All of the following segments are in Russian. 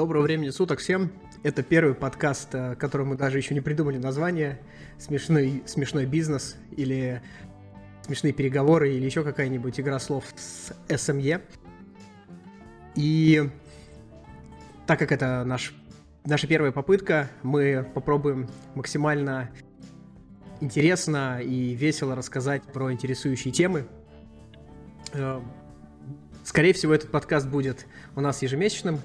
Доброго времени суток всем. Это первый подкаст, э, который мы даже еще не придумали название. Смешной, смешной бизнес или смешные переговоры или еще какая-нибудь игра слов с SME. И так как это наш, наша первая попытка, мы попробуем максимально интересно и весело рассказать про интересующие темы. Э, скорее всего, этот подкаст будет у нас ежемесячным.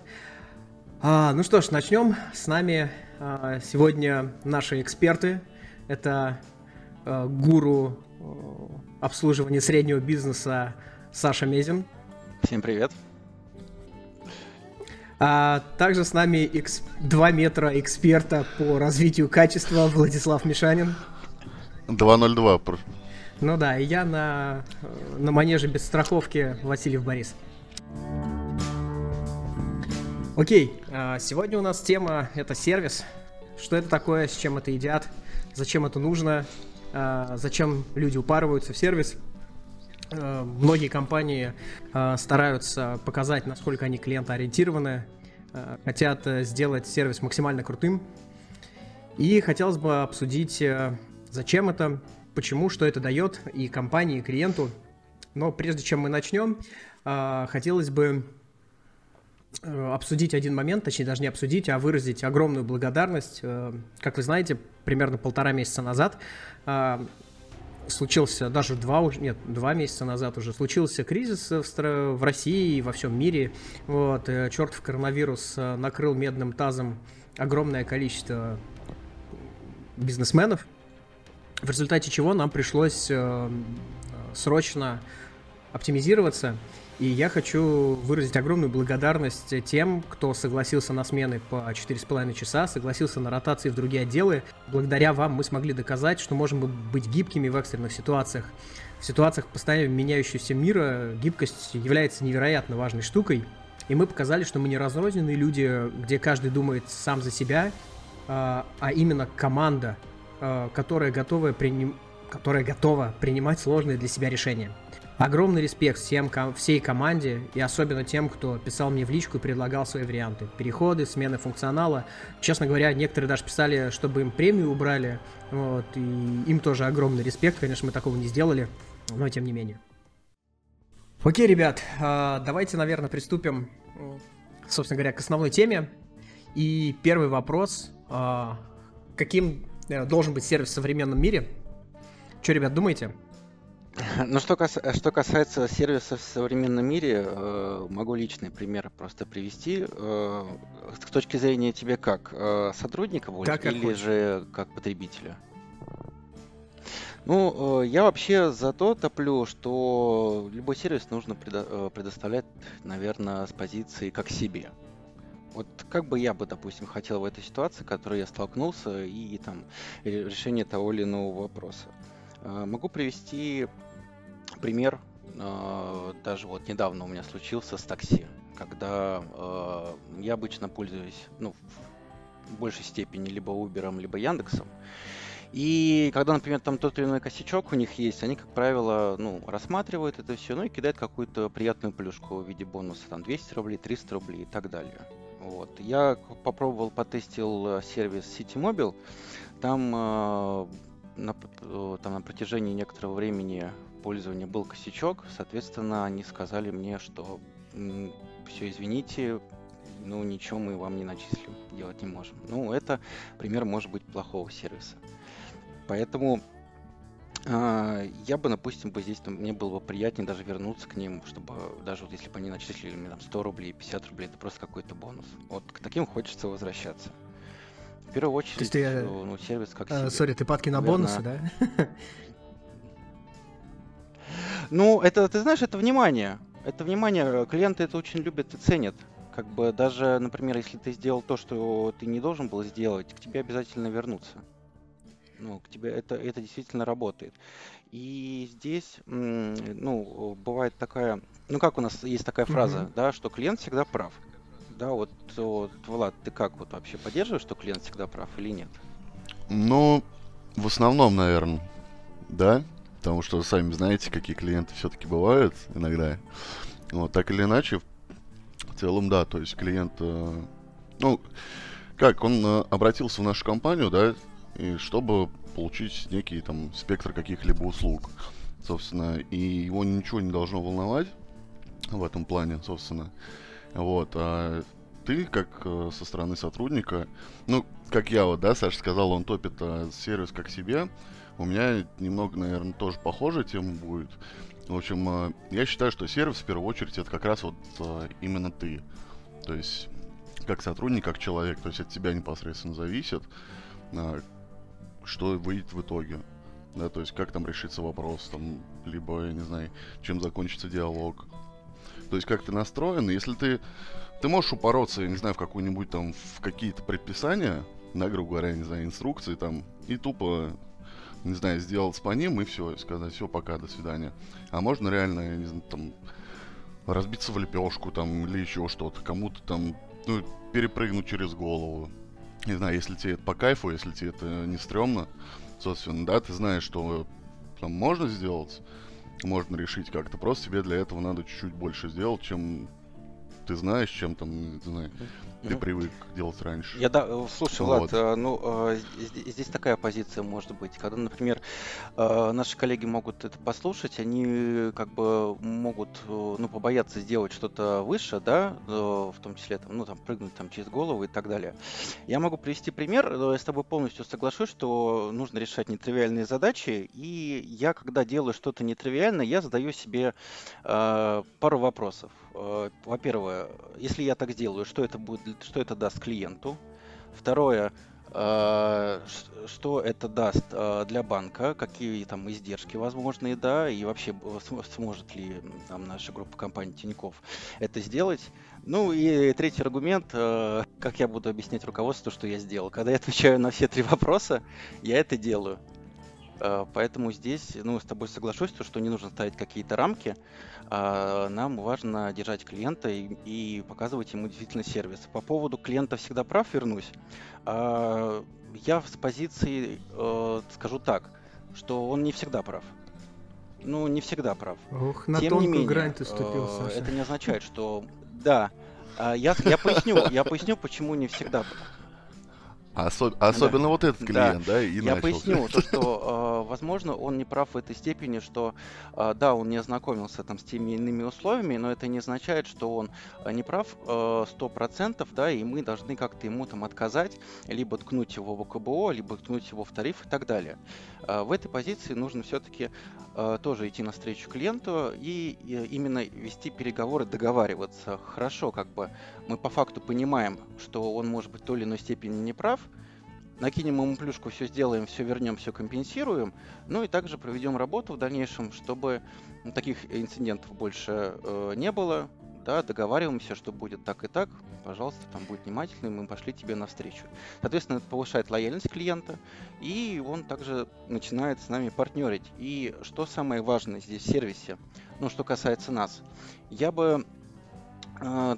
А, ну что ж, начнем. С нами а, сегодня наши эксперты. Это а, гуру а, обслуживания среднего бизнеса Саша Мезин. Всем привет. А также с нами экс... 2 метра эксперта по развитию качества Владислав Мишанин. 202. Ну да, и я на, на манеже без страховки Васильев Борис. Окей, а, сегодня у нас тема это сервис. Что это такое, с чем это едят, зачем это нужно, а, зачем люди упарываются в сервис. А, многие компании стараются показать, насколько они клиентоориентированы, хотят э, сделать сервис максимально крутым. И хотелось бы обсудить, э, зачем это, почему, что это дает и компании, и клиенту. Но прежде чем мы начнем, хотелось бы обсудить один момент, точнее даже не обсудить, а выразить огромную благодарность. Э, как вы знаете, примерно полтора месяца назад э, случился, даже два уже, нет, два месяца назад уже, случился кризис в, в России и во всем мире. Вот, чертов коронавирус накрыл медным тазом огромное количество бизнесменов, в результате чего нам пришлось срочно оптимизироваться – и я хочу выразить огромную благодарность тем, кто согласился на смены по 4,5 часа, согласился на ротации в другие отделы. Благодаря вам мы смогли доказать, что можем быть гибкими в экстренных ситуациях. В ситуациях постоянно меняющегося мира гибкость является невероятно важной штукой. И мы показали, что мы не разрозненные люди, где каждый думает сам за себя, а, а именно команда, а, которая готова, приним... которая готова принимать сложные для себя решения. Огромный респект всем, всей команде и особенно тем, кто писал мне в личку и предлагал свои варианты. Переходы, смены функционала. Честно говоря, некоторые даже писали, чтобы им премию убрали. Вот, и им тоже огромный респект. Конечно, мы такого не сделали, но тем не менее. Окей, ребят, а, давайте, наверное, приступим, собственно говоря, к основной теме. И первый вопрос. А, каким э, должен быть сервис в современном мире? Что, ребят, думаете? Ну, что, кас... что касается сервисов в современном мире, э, могу личный пример просто привести. Э, с точки зрения тебе как? Э, сотрудника больше как или хочешь. же как потребителя? Ну, э, я вообще за то топлю, что любой сервис нужно предо- э, предоставлять, наверное, с позиции как себе. Вот как бы я бы, допустим, хотел в этой ситуации, в которой я столкнулся, и там решение того или иного вопроса. Э, могу привести пример. Э, даже вот недавно у меня случился с такси, когда э, я обычно пользуюсь, ну, в большей степени либо Uber, либо Яндексом. И когда, например, там тот или иной косячок у них есть, они, как правило, ну, рассматривают это все, ну и кидают какую-то приятную плюшку в виде бонуса, там 200 рублей, 300 рублей и так далее. Вот. Я попробовал, потестил сервис City Mobile. Там на, э, там, на протяжении некоторого времени пользования был косячок, соответственно, они сказали мне, что все, извините, ну ничего мы вам не начислим, делать не можем. Ну, это пример, может быть, плохого сервиса. Поэтому э, я бы, допустим, бы здесь там, мне было бы приятнее даже вернуться к ним, чтобы даже вот если бы они начислили мне там 100 рублей, 50 рублей, это просто какой-то бонус. Вот к таким хочется возвращаться первую очередь, То есть ты, э, ну, сервис как э, Сори, ты падки на Наверное... бонусы, да? Ну, это, ты знаешь, это внимание. Это внимание. Клиенты это очень любят и ценят. Как бы даже, например, если ты сделал то, что ты не должен был сделать, к тебе обязательно вернутся. Ну, к тебе это, это действительно работает. И здесь, ну, бывает такая, ну, как у нас есть такая фраза, mm-hmm. да, что клиент всегда прав да, вот, вот, Влад, ты как вот вообще поддерживаешь, что клиент всегда прав или нет? Ну, в основном, наверное, да, потому что сами знаете, какие клиенты все-таки бывают иногда. Вот, так или иначе, в целом, да, то есть клиент э, Ну, как, он э, обратился в нашу компанию, да, и чтобы получить некий там спектр каких-либо услуг, собственно, и его ничего не должно волновать в этом плане, собственно. Вот, а ты, как э, со стороны сотрудника, ну, как я вот, да, Саша сказал, он топит а, сервис как себе, у меня немного, наверное, тоже похожая тема будет. В общем, э, я считаю, что сервис в первую очередь это как раз вот э, именно ты. То есть, как сотрудник, как человек, то есть от тебя непосредственно зависит, э, что выйдет в итоге. Да, то есть как там решится вопрос, там, либо, я не знаю, чем закончится диалог. То есть как ты настроен, если ты... Ты можешь упороться, я не знаю, в какую-нибудь там, в какие-то предписания, да, грубо говоря, не знаю, инструкции там, и тупо не знаю, сделать по ним и все, и сказать, все, пока, до свидания. А можно реально, я не знаю, там, разбиться в лепешку там или еще что-то, кому-то там, ну, перепрыгнуть через голову. Не знаю, если тебе это по кайфу, если тебе это не стрёмно, собственно, да, ты знаешь, что там можно сделать, можно решить как-то. Просто тебе для этого надо чуть-чуть больше сделать, чем ты знаешь, чем там, не знаю, ты привык делать раньше. Я да, э, слушай, вот. Влад, э, ну э, здесь такая позиция может быть, когда, например, наши коллеги могут это послушать, они как бы могут, ну, побояться сделать что-то выше, да, в том числе там, ну, там прыгнуть там через голову и так далее. Я могу привести пример, я с тобой полностью соглашусь, что нужно решать нетривиальные задачи, и я, когда делаю что-то нетривиальное, я задаю себе пару вопросов. Во-первых, если я так сделаю, что это будет что это даст клиенту. Второе, э, что это даст э, для банка, какие там издержки возможные, да, и вообще сможет ли там наша группа компаний Тиньков это сделать. Ну и третий аргумент, э, как я буду объяснять руководству, что я сделал. Когда я отвечаю на все три вопроса, я это делаю. Э, поэтому здесь, ну, с тобой соглашусь, то, что не нужно ставить какие-то рамки. А нам важно держать клиента и, и показывать ему действительно сервис. По поводу клиента всегда прав вернусь. А, я с позиции э, скажу так, что он не всегда прав. Ну, не всегда прав. Ох, на Тем тонкую не менее, грань ты ступил, э, Саша. Это не означает, что... Да, а, я, я поясню, я поясню, почему не всегда Особ... Особенно да. вот этот клиент, да, да и Я начался. поясню, то, что, э, возможно, он не прав в этой степени, что, э, да, он не ознакомился там с теми иными условиями, но это не означает, что он э, не прав сто процентов, да, и мы должны как-то ему там отказать, либо ткнуть его в ОКБО, либо ткнуть его в тариф и так далее. В этой позиции нужно все-таки тоже идти навстречу клиенту и именно вести переговоры, договариваться. Хорошо, как бы мы по факту понимаем, что он может быть в той или иной степени не прав, накинем ему плюшку, все сделаем, все вернем, все компенсируем, ну и также проведем работу в дальнейшем, чтобы таких инцидентов больше э, не было, да, договариваемся, что будет так и так, пожалуйста, там будет внимательный, мы пошли тебе навстречу. Соответственно, это повышает лояльность клиента, и он также начинает с нами партнерить. И что самое важное здесь в сервисе, ну, что касается нас, я бы э,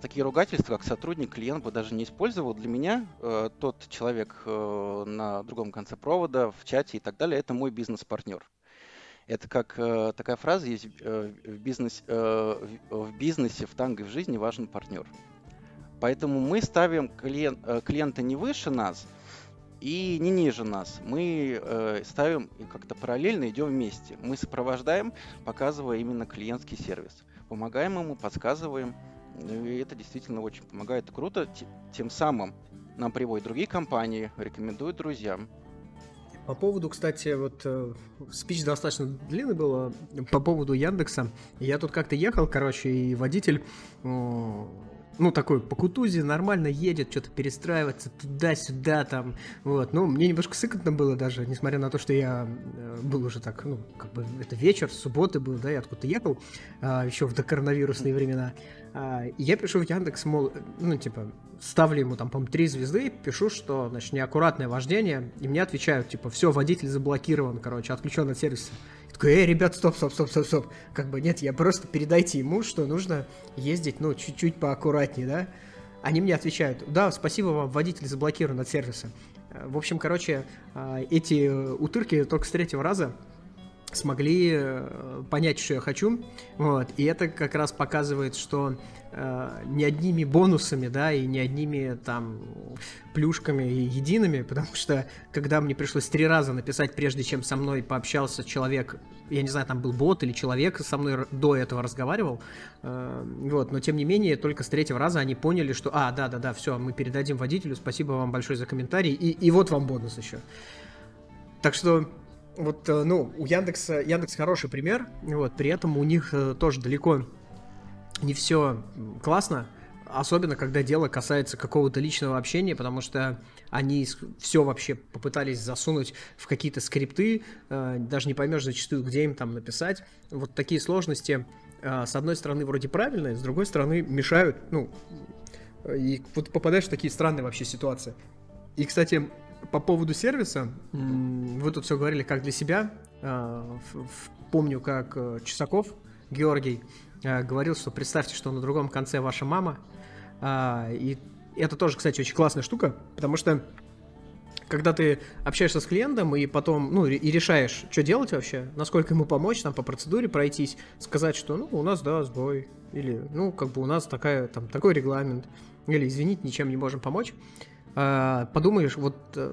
такие ругательства, как сотрудник, клиент бы даже не использовал. Для меня э, тот человек э, на другом конце провода, в чате и так далее, это мой бизнес-партнер. Это как э, такая фраза есть э, в, бизнес, э, в бизнесе, в танго и в жизни важен партнер. Поэтому мы ставим клиент, э, клиента не выше нас и не ниже нас. Мы ставим как-то параллельно, идем вместе. Мы сопровождаем, показывая именно клиентский сервис. Помогаем ему, подсказываем, и это действительно очень помогает. Круто. Тем самым нам приводят другие компании, рекомендуют друзьям. По поводу, кстати, вот э, спич достаточно длинный был э, по поводу Яндекса. Я тут как-то ехал, короче, и водитель э, ну, такой по кутузе нормально едет, что-то перестраивается туда-сюда там, вот. Ну, мне немножко сыкотно было даже, несмотря на то, что я э, был уже так, ну, как бы это вечер, субботы был, да, я откуда-то ехал, а, еще в докоронавирусные времена. А, я пишу в Яндекс, мол, ну, типа, ставлю ему там, по-моему, три звезды, пишу, что, значит, неаккуратное вождение, и мне отвечают, типа, все, водитель заблокирован, короче, отключен от сервиса такой, эй, ребят, стоп, стоп, стоп, стоп, стоп. Как бы, нет, я просто передайте ему, что нужно ездить, ну, чуть-чуть поаккуратнее, да. Они мне отвечают, да, спасибо вам, водитель заблокирован от сервиса. В общем, короче, а, эти утырки только с третьего раза смогли э, понять, что я хочу. Вот. И это как раз показывает, что э, не одними бонусами, да, и не одними там плюшками и едиными, потому что когда мне пришлось три раза написать, прежде чем со мной пообщался человек, я не знаю, там был бот или человек со мной до этого разговаривал, э, вот, но тем не менее, только с третьего раза они поняли, что, а, да-да-да, все, мы передадим водителю, спасибо вам большое за комментарий, и, и вот вам бонус еще. Так что вот, э, ну, у Яндекса, Яндекс хороший пример, вот, при этом у них э, тоже далеко не все классно, особенно когда дело касается какого-то личного общения, потому что они все вообще попытались засунуть в какие-то скрипты, э, даже не поймешь зачастую, где им там написать. Вот такие сложности, с одной стороны, вроде правильные, с другой стороны, мешают, ну, и вот попадаешь в такие странные вообще ситуации. И, кстати, по поводу сервиса, вы тут все говорили как для себя. А, помню, как э, Чесаков Георгий э, говорил, что представьте, что на другом конце ваша мама. А, и это тоже, кстати, очень классная штука, потому что когда ты общаешься с клиентом и потом, ну, и решаешь, что делать вообще, насколько ему помочь, там, по процедуре пройтись, сказать, что, ну, у нас, да, сбой, или, ну, как бы у нас такая, там, такой регламент, или, извините, ничем не можем помочь, а, подумаешь, вот, э,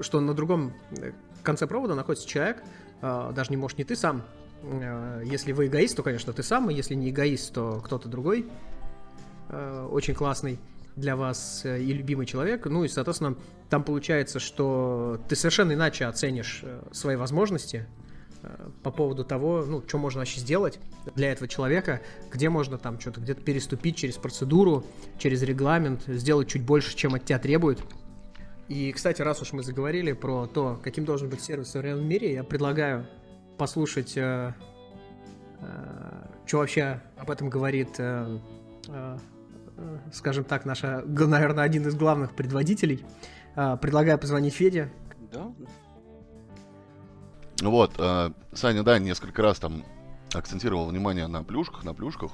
что на другом э, конце провода находится человек, а, даже не может не ты сам. А, если вы эгоист, то, конечно, ты сам, и если не эгоист, то кто-то другой очень классный для вас э, и любимый человек. Ну и, соответственно, там получается, что ты совершенно иначе оценишь свои возможности, по поводу того, ну, что можно вообще сделать для этого человека, где можно там что-то где-то переступить через процедуру, через регламент, сделать чуть больше, чем от тебя требуют. И, кстати, раз уж мы заговорили про то, каким должен быть сервис в современном мире, я предлагаю послушать, э, э, что вообще об этом говорит, э, э, скажем так, наша, наверное, один из главных предводителей. Э, предлагаю позвонить Феде. Да, вот, э, Саня, да, несколько раз там акцентировал внимание на плюшках, на плюшках.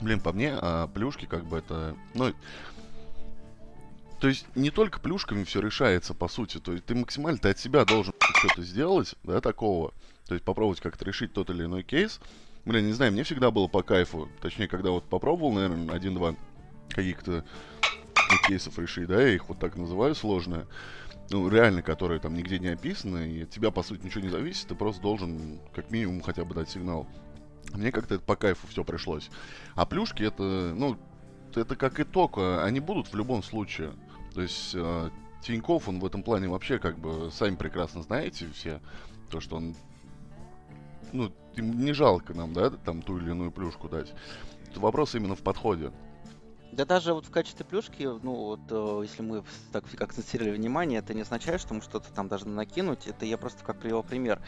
Блин, по мне, а плюшки как бы это, ну, то есть не только плюшками все решается, по сути. То есть ты максимально ты от себя должен что-то сделать, да, такого. То есть попробовать как-то решить тот или иной кейс. Блин, не знаю, мне всегда было по кайфу. Точнее, когда вот попробовал, наверное, один-два каких-то кейсов решить, да, я их вот так называю, сложные ну, реально, которые там нигде не описаны, и от тебя, по сути, ничего не зависит, ты просто должен как минимум хотя бы дать сигнал. Мне как-то это по кайфу все пришлось. А плюшки это, ну, это как итог, а, они будут в любом случае. То есть э, Тиньков, он в этом плане вообще как бы, сами прекрасно знаете все, то, что он, ну, не жалко нам, да, там ту или иную плюшку дать. Вопрос именно в подходе. Да даже вот в качестве плюшки, ну вот э, если мы так акцентировали внимание, это не означает, что мы что-то там должны накинуть. Это я просто как привел пример.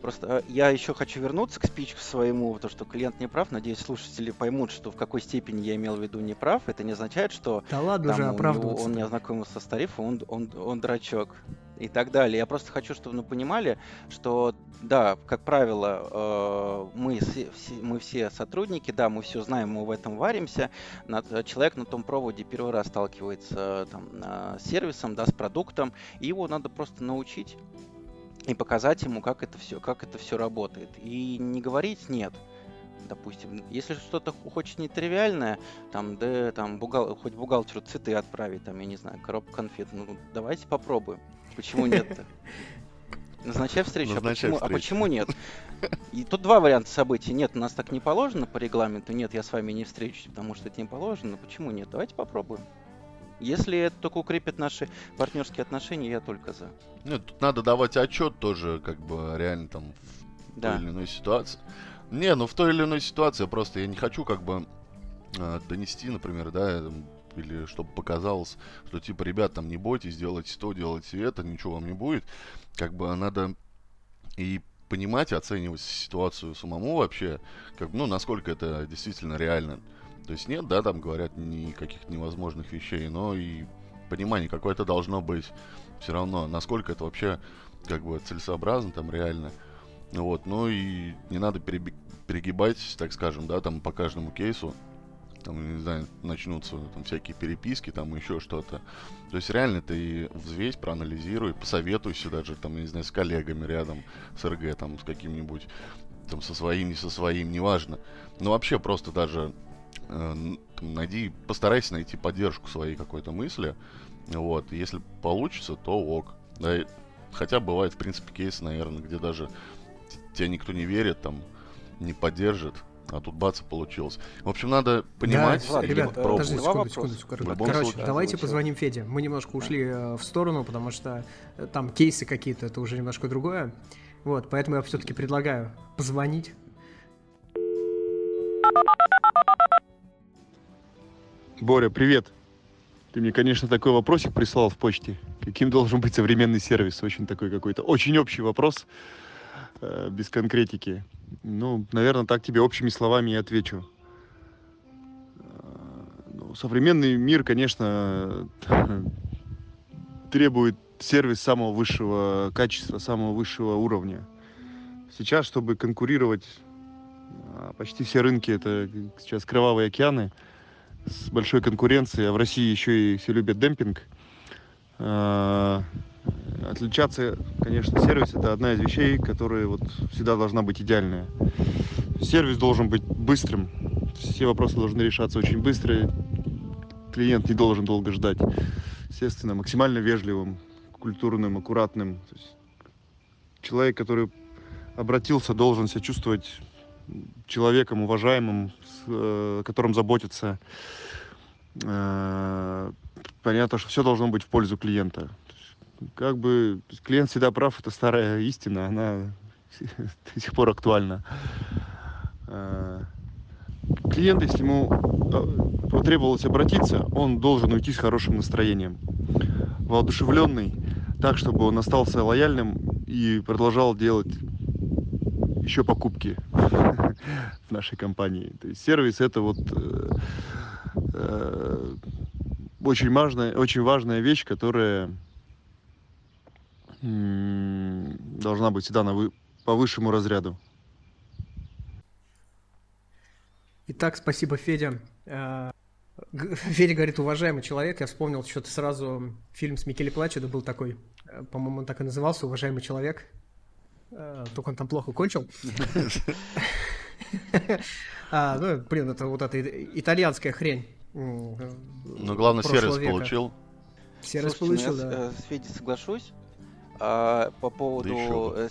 Просто э, я еще хочу вернуться к спичку своему, то что клиент не прав. Надеюсь, слушатели поймут, что в какой степени я имел в виду не прав. Это не означает, что да ладно там, уже него, он не ознакомился с тарифом, он, он, он дурачок и так далее. Я просто хочу, чтобы вы понимали, что да, как правило, э, мы, мы все сотрудники, да, мы все знаем, мы в этом варимся. Человек на том проводе первый раз сталкивается там, с сервисом, да, с продуктом, и его надо просто научить и показать ему, как это все, как это все работает. И не говорить нет. Допустим, если что-то хочет нетривиальное, там, да, там, бухгал, хоть бухгалтеру цветы отправить, там, я не знаю, коробку конфет, ну, давайте попробуем. Почему нет-то? Назначай встречу. Назначай а, почему, а почему нет? И тут два варианта событий. Нет, у нас так не положено по регламенту. Нет, я с вами не встречусь, потому что это не положено. Почему нет? Давайте попробуем. Если это только укрепит наши партнерские отношения, я только за. Нет, тут надо давать отчет тоже, как бы реально там в да. той или иной ситуации. Не, ну в той или иной ситуации просто я не хочу как бы э, донести, например, да, или чтобы показалось, что типа, ребят, там не бойтесь, делайте то, делайте это, ничего вам не будет. Как бы надо и понимать, оценивать ситуацию самому вообще, как, ну, насколько это действительно реально. То есть нет, да, там говорят никаких невозможных вещей, но и понимание какое-то должно быть все равно, насколько это вообще как бы целесообразно, там реально. Вот, ну и не надо перегибать, так скажем, да, там по каждому кейсу. Там, не знаю, начнутся там всякие переписки, там еще что-то. То есть реально ты взвесь, проанализируй, посоветуйся даже, там, не знаю, с коллегами рядом, с РГ, там, с каким-нибудь, там, со своим, не со своим, неважно. Но вообще просто даже э, там, найди, постарайся найти поддержку своей какой-то мысли, вот, если получится, то ок. Да, хотя бывает, в принципе, кейсы, наверное, где даже тебя никто не верит, там, не поддержит, а тут бац, получилось. В общем, надо понимать, да, ребят, подождите секунду, секунду, секунду. Короче, случае, давайте позвоним Феде. Мы немножко ушли э, в сторону, потому что э, там кейсы какие-то, это уже немножко другое. Вот, поэтому я все-таки предлагаю позвонить. Боря, привет. Ты мне, конечно, такой вопросик прислал в почте. Каким должен быть современный сервис? Очень такой какой-то, очень общий вопрос, без конкретики. Ну, наверное, так тебе общими словами и отвечу. Э, ну, современный мир, конечно, требует сервис самого высшего качества, самого высшего уровня. Сейчас, чтобы конкурировать, а, почти все рынки это сейчас кровавые океаны с большой конкуренцией, а в России еще и все любят демпинг. Отличаться, конечно, сервис это одна из вещей, которая вот всегда должна быть идеальная. Сервис должен быть быстрым, все вопросы должны решаться очень быстро, клиент не должен долго ждать. Естественно, максимально вежливым, культурным, аккуратным. То есть человек, который обратился, должен себя чувствовать человеком уважаемым, с, э, которым заботится. Э, понятно, что все должно быть в пользу клиента. Как бы клиент всегда прав, это старая истина, она до сих пор актуальна. Э, клиент, если ему э, потребовалось обратиться, он должен уйти с хорошим настроением, воодушевленный, так, чтобы он остался лояльным и продолжал делать еще покупки в нашей компании. То есть сервис это вот э, э, очень важная, очень важная вещь, которая должна быть всегда на вы, по высшему разряду. Итак, спасибо, Федя. Э, Федя говорит, уважаемый человек, я вспомнил что-то сразу фильм с Микеле Плачедо был такой, э, по-моему, он так и назывался, уважаемый человек. Э, только он там плохо кончил. А, ну, блин, это вот эта итальянская хрень. Ну, главное, сервис получил. Сервис получил, ну, да. С Федей соглашусь. А, по поводу... Да еще э,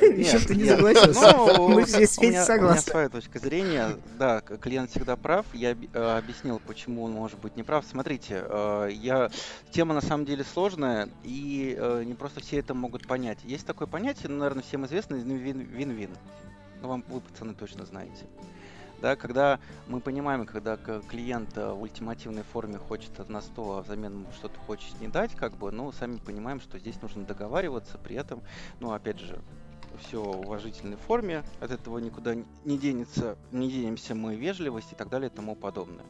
э, Еще нет, ты не согласился. Ну, Мы все с Федей меня- У меня согласны. своя точка зрения. Да, клиент всегда прав. Я э, объяснил, почему он может быть неправ. Смотрите, я... тема на самом деле сложная, и не просто все это могут понять. Есть такое понятие, ну, наверное, всем известное, вин- вин-вин. Ну, вам, вы, пацаны, точно знаете. Да, когда мы понимаем, когда клиент э, в ультимативной форме хочет от нас то, а взамен что-то хочет не дать, как бы, ну, сами понимаем, что здесь нужно договариваться, при этом, ну, опять же, все в уважительной форме, от этого никуда не денется, не денемся мы вежливость и так далее и тому подобное.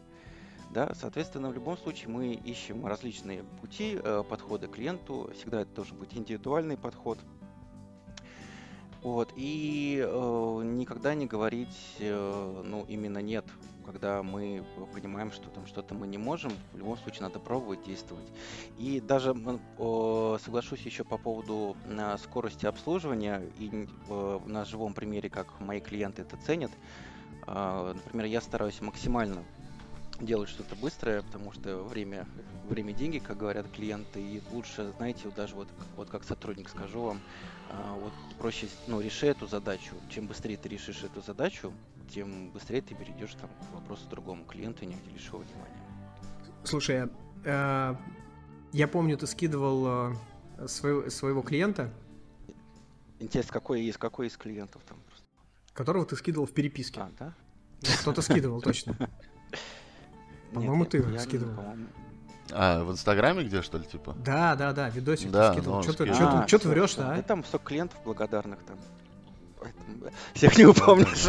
Да, соответственно, в любом случае мы ищем различные пути э, подхода клиенту. Всегда это должен быть индивидуальный подход. Вот, и э, никогда не говорить, э, ну, именно нет, когда мы понимаем, что там что-то мы не можем, в любом случае надо пробовать, действовать. И даже о, соглашусь еще по поводу э, скорости обслуживания, и э, на живом примере, как мои клиенты это ценят. А, Например, я стараюсь максимально делать что-то быстрое, потому что время, время деньги, как говорят клиенты, и лучше, знаете, даже вот, вот как сотрудник скажу вам, а, вот проще, ну, реши эту задачу. Чем быстрее ты решишь эту задачу, тем быстрее ты перейдешь там к вопросу другому клиенту и не уделишь его внимания. Слушай, э, я помню, ты скидывал своего, своего клиента, Интересно, какой из какой из клиентов там просто? которого ты скидывал в переписке. А, да? Кто-то скидывал, точно. По-моему, ты я- не- скидывал. А, в Инстаграме где, что ли, типа? Да, да, да, видосик Да, ты скидывал. ну, Что ты, скидывал. чё А, ты, ты врешь-то, всё. Да а? там столько клиентов благодарных там. Поэтому, Всех не упомнишь.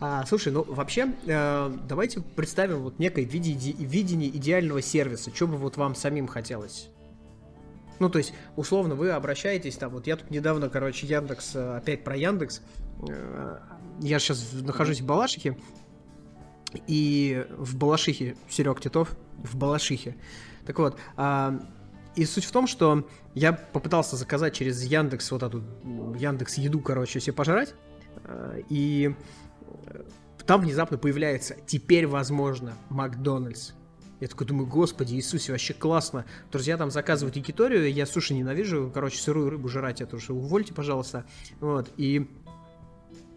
А, слушай, ну вообще, э, давайте представим вот некое види- иде- видение идеального сервиса. Что бы вот вам самим хотелось? Ну, то есть, условно, вы обращаетесь там, вот я тут недавно, короче, Яндекс, э, опять про Яндекс, э, я сейчас нахожусь в Балашихе, и в Балашихе, Серег Титов, в Балашихе. Так вот, а, и суть в том, что я попытался заказать через Яндекс вот эту Яндекс еду, короче, себе пожрать, э, и там внезапно появляется «Теперь возможно Макдональдс». Я такой думаю, господи, Иисусе, вообще классно. Друзья там заказывают якиторию, я суши ненавижу, короче, сырую рыбу жрать, это уже увольте, пожалуйста. Вот, и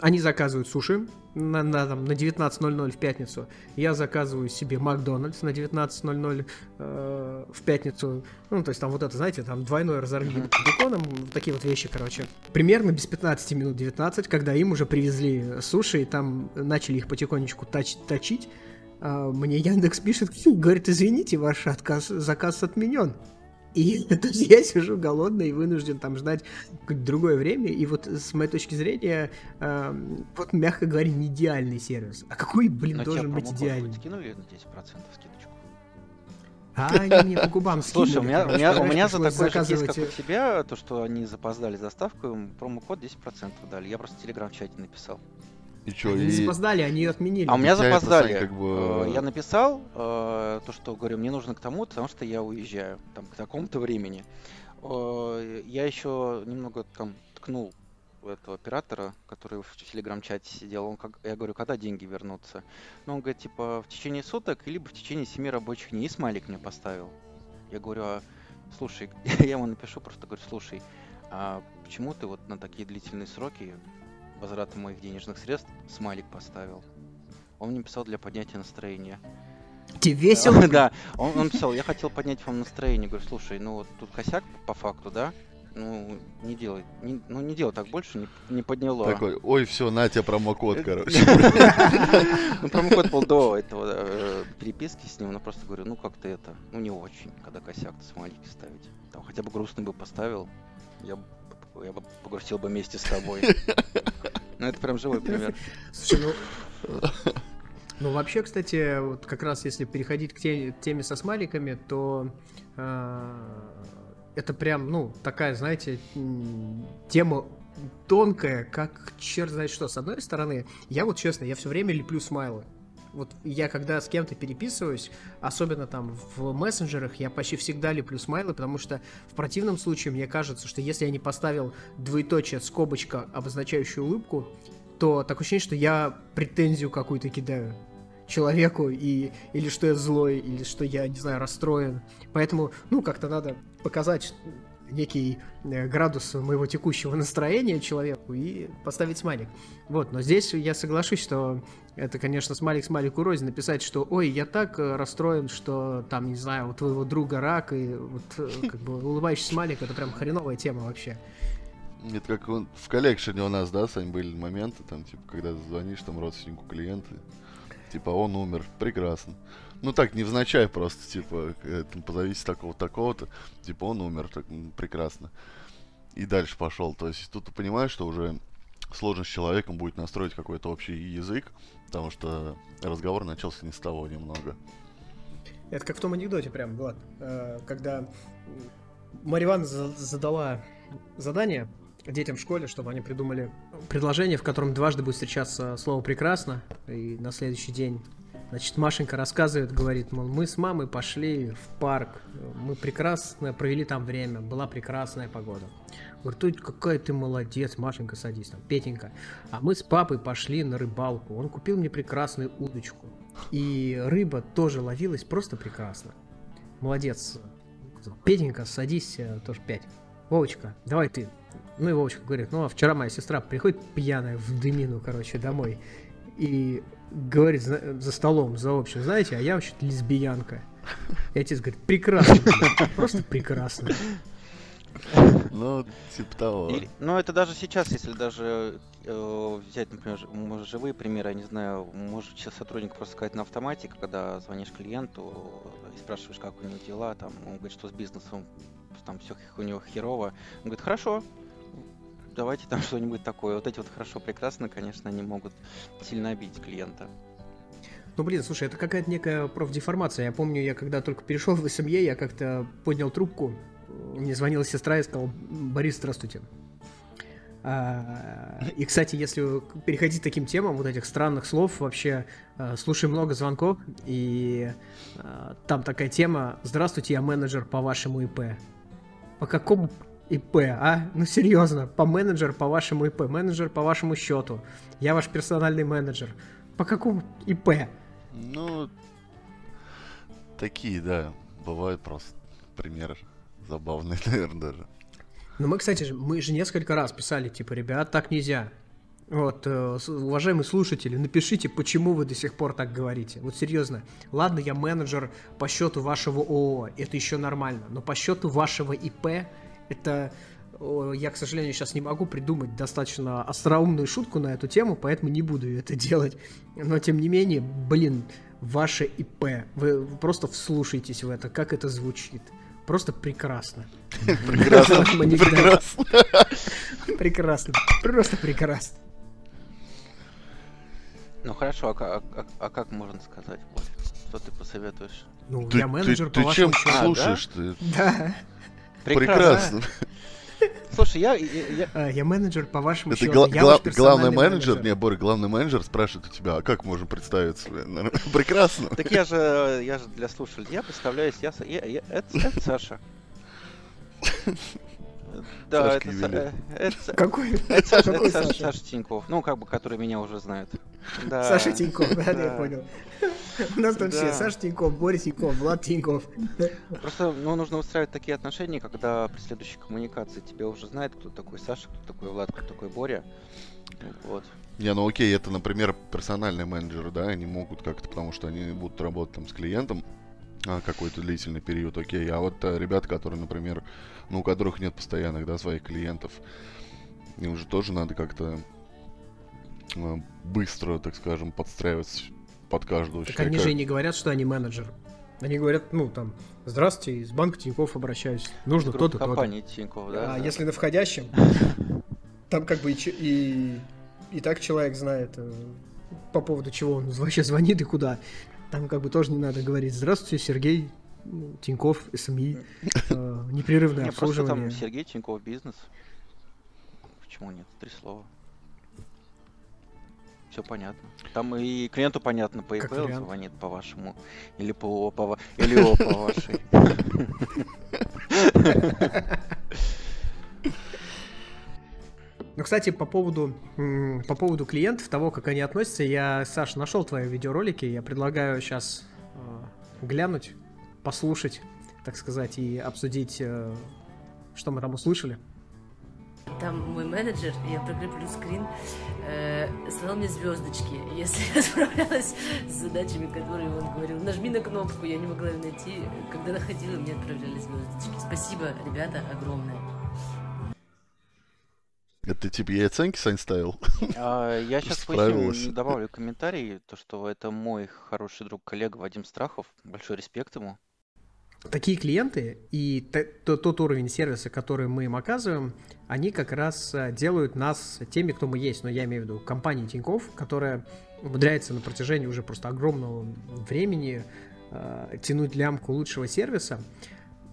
они заказывают суши на, на, там, на 19.00 в пятницу. Я заказываю себе Макдональдс на 19.00 э, в пятницу. Ну, то есть там вот это, знаете, там двойной разорвили беконом, такие вот вещи, короче. Примерно без 15 минут 19, когда им уже привезли суши, и там начали их потихонечку тач точить, э, мне Яндекс пишет, говорит, извините, ваш отказ, заказ отменен. И то есть я сижу голодный и вынужден там ждать какое-то другое время. И вот с моей точки зрения, э, вот, мягко говоря, не идеальный сервис. А какой, блин, Но должен быть идеальный? Скинули на 10% скидочку? А, они мне по губам скинули. Слушай, у меня, у меня, у меня за такой же кейс, заказывать, как у тебя, то, что они запоздали с доставкой, им промокод 10% дали. Я просто в телеграм-чате написал. И чё, Они и... запоздали, они ее отменили. А у меня запоздали. Как бы- Э, Я написал э, то, что говорю, мне нужно к тому, потому что я уезжаю там к такому-то времени. Э, Я еще немного там ткнул этого оператора, который в телеграм-чате сидел. Он как, я говорю, когда деньги вернутся? Ну, он говорит, типа, в течение суток, либо в течение семи рабочих дней. И смайлик мне поставил. Я говорю, а, слушай, я ему напишу, просто говорю, слушай, а почему ты вот на такие длительные сроки возврата моих денежных средств смайлик поставил? Он мне писал для поднятия настроения. Тебе весело? Да, он, он писал, я хотел поднять вам настроение. Говорю, слушай, ну вот тут косяк по факту, да? Ну, не делай, не- ну не делай так больше, не, не подняло. Такой, ой, все, на тебе промокод, короче. Ну, промокод был до этого э, переписки с ним, но просто говорю, ну как-то это, ну не очень, когда косяк смайлики ставить. Там хотя бы грустный бы поставил, я бы я бы погрустил бы вместе с тобой. Ну это прям живой пример. Слушай, ну... Ну, вообще, кстати, вот как раз если переходить к те- теме со смайликами, то э, это прям, ну, такая, знаете, тема тонкая, как черт знает что. С одной стороны, я вот честно, я все время леплю смайлы. Вот я когда с кем-то переписываюсь, особенно там в мессенджерах, я почти всегда леплю смайлы, потому что в противном случае мне кажется, что если я не поставил двоеточие, скобочка, обозначающую улыбку, то такое ощущение, что я претензию какую-то кидаю человеку, и, или что я злой, или что я, не знаю, расстроен. Поэтому, ну, как-то надо показать некий э, градус моего текущего настроения человеку и поставить смайлик. Вот, но здесь я соглашусь, что это, конечно, смайлик смайлику рознь написать, что ой, я так э, расстроен, что там, не знаю, у твоего друга рак, и вот э, как бы улыбающий смайлик, это прям хреновая тема вообще. Это как в коллекшене у нас, да, Сань, были моменты, там, типа, когда звонишь там родственнику клиента, типа, он умер, прекрасно. Ну так, невзначай просто, типа, э, позовите такого такого-то, типа, он умер, так, прекрасно. И дальше пошел. То есть тут ты понимаешь, что уже сложно с человеком будет настроить какой-то общий язык, потому что разговор начался не с того немного. Это как в том анекдоте прям, Влад, э, когда за- задала задание детям в школе, чтобы они придумали предложение, в котором дважды будет встречаться слово «прекрасно», и на следующий день Значит, Машенька рассказывает, говорит, мол, мы с мамой пошли в парк, мы прекрасно провели там время, была прекрасная погода. Говорит, ой, какая ты молодец, Машенька, садись там, Петенька. А мы с папой пошли на рыбалку, он купил мне прекрасную удочку. И рыба тоже ловилась просто прекрасно. Молодец. Петенька, садись, э, тоже пять. Вовочка, давай ты. Ну и Вовочка говорит, ну а вчера моя сестра приходит пьяная в дымину, короче, домой. И говорит за, столом, за общим, знаете, а я вообще-то лесбиянка. И отец говорит, прекрасно, просто прекрасно. Ну, типа того. Или- ну, это даже сейчас, если даже э, взять, например, ж- может, живые примеры, я не знаю, может сейчас сотрудник просто сказать на автомате, когда звонишь клиенту и спрашиваешь, как у него дела, там, он говорит, что с бизнесом, там все у него херово. Он говорит, хорошо, давайте там что-нибудь такое. Вот эти вот хорошо, прекрасно, конечно, они могут сильно обидеть клиента. Ну, блин, слушай, это какая-то некая профдеформация. Я помню, я когда только перешел в СМЕ, я как-то поднял трубку, мне звонила сестра и сказала, Борис, здравствуйте. А, и, кстати, если переходить к таким темам, вот этих странных слов, вообще а, слушаю много звонков, и а, там такая тема «Здравствуйте, я менеджер по вашему ИП». По какому ИП, а? Ну, серьезно, по менеджер по вашему ИП, менеджер по вашему счету. Я ваш персональный менеджер. По какому ИП? Ну, такие, да, бывают просто примеры забавные, наверное, даже. Ну, мы, кстати, же, мы же несколько раз писали, типа, ребят, так нельзя. Вот, э, уважаемые слушатели, напишите, почему вы до сих пор так говорите. Вот серьезно. Ладно, я менеджер по счету вашего ООО, это еще нормально. Но по счету вашего ИП, это... Я, к сожалению, сейчас не могу придумать достаточно остроумную шутку на эту тему, поэтому не буду это делать. Но, тем не менее, блин, ваше ИП. Вы просто вслушайтесь в это, как это звучит. Просто прекрасно. Прекрасно. Прекрасно. Прекрасно. Просто прекрасно. Ну хорошо, а, а, а, а как можно сказать, Что ты посоветуешь? Ну, ты, я менеджер ты, по ты чем счету. слушаешь а, да? ты? Да. Прекрасно. Слушай, я... Я, я... А, я менеджер по вашему Это счету. Гла- я гла- главный менеджер, менеджер, не, Борь, главный менеджер спрашивает у тебя, а как можем представиться? Прекрасно. Так я же, я же для слушателей, я представляюсь, я, я, я это, это Саша. Да, это, э, это, Какой? Это, Саша, это Саша, Саша Тиньков, ну, как бы, который меня уже знает. Да. Саша Тиньков, да, я понял. У нас тут все Саша Тиньков, Борис Тиньков, Влад Тиньков. Просто, ну, нужно устраивать такие отношения, когда при следующей коммуникации тебе уже знает, кто такой Саша, кто такой Влад, кто такой Боря. Вот. Не, ну окей, это, например, персональные менеджеры, да, они могут как-то, потому что они будут работать там с клиентом, а, какой-то длительный период, окей. А вот а, ребята, которые, например, ну, у которых нет постоянных, да, своих клиентов, им же тоже надо как-то а, быстро, так скажем, подстраиваться под каждого. Так они же не говорят, что они менеджер. Они говорят, ну, там, здравствуйте, из банка Тиньков обращаюсь. Нужно то-то, то-то. компании Тиньков, да? А да. если на входящем, там как бы и, и, и так человек знает, э, по поводу чего он вообще звонит и куда. Там как бы тоже не надо говорить «Здравствуйте, Сергей Тиньков, СМИ, э, непрерывное обслуживание». там Сергей Тиньков бизнес. Почему нет? Три слова. Все понятно. Там и клиенту понятно, по email звонит по вашему, или по, по, или о по вашей. Ну, кстати, по поводу, по поводу клиентов, того, как они относятся, я, Саша, нашел твои видеоролики, я предлагаю сейчас э, глянуть, послушать, так сказать, и обсудить, э, что мы там услышали. Там мой менеджер, я прикреплю скрин, э, слал мне звездочки, если я справлялась с задачами, которые он говорил. Нажми на кнопку, я не могла ее найти. Когда находила, мне отправляли звездочки. Спасибо, ребята, огромное. Это типа я оценки, Сань, ставил? А, я сейчас поясню, добавлю комментарий, то, что это мой хороший друг, коллега Вадим Страхов. Большой респект ему. Такие клиенты и тот уровень сервиса, который мы им оказываем, они как раз э, делают нас теми, кто мы есть. Но я имею в виду компанию Тиньков, которая умудряется на протяжении уже просто огромного времени э, тянуть лямку лучшего сервиса.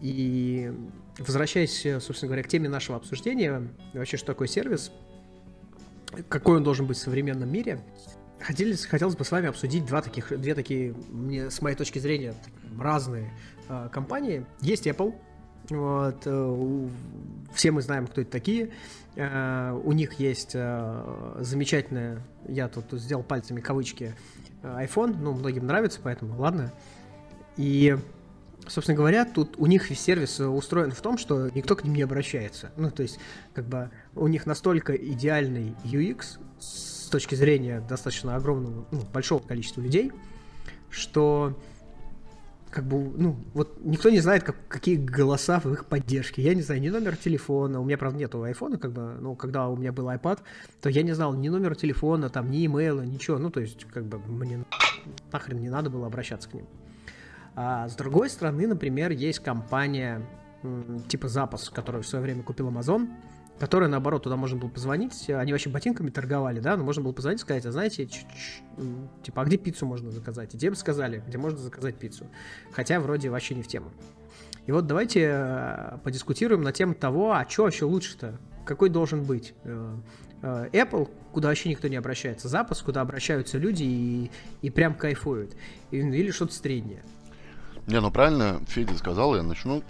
И возвращаясь, собственно говоря, к теме нашего обсуждения, вообще, что такое сервис, какой он должен быть в современном мире, хотелось, хотелось бы с вами обсудить два таких, две такие, мне, с моей точки зрения, разные э, компании. Есть Apple, вот, э, все мы знаем, кто это такие. Э, у них есть э, замечательная, я тут сделал пальцами кавычки, э, iPhone, ну, многим нравится, поэтому ладно. И собственно говоря, тут у них сервис устроен в том, что никто к ним не обращается. Ну, то есть, как бы у них настолько идеальный UX с точки зрения достаточно огромного, ну, большого количества людей, что как бы, ну, вот никто не знает, как, какие голоса в их поддержке. Я не знаю ни номер телефона, у меня, правда, нету айфона, как бы, ну, когда у меня был iPad, то я не знал ни номера телефона, там, ни имейла, ничего. Ну, то есть, как бы, мне нахрен не надо было обращаться к ним. А с другой стороны, например, есть компания типа Запас, которую в свое время купил Amazon, которая, наоборот, туда можно было позвонить. Они вообще ботинками торговали, да, но можно было позвонить и сказать, а знаете, ч -ч типа, а где пиццу можно заказать? И те бы сказали, где можно заказать пиццу. Хотя вроде вообще не в тему. И вот давайте э, подискутируем на тему того, а что вообще лучше-то? какой должен быть? Э, э, Apple, куда вообще никто не обращается, запуск, куда обращаются люди и, и прям кайфуют. Или что-то среднее. Не, ну правильно Федя сказал, я начну.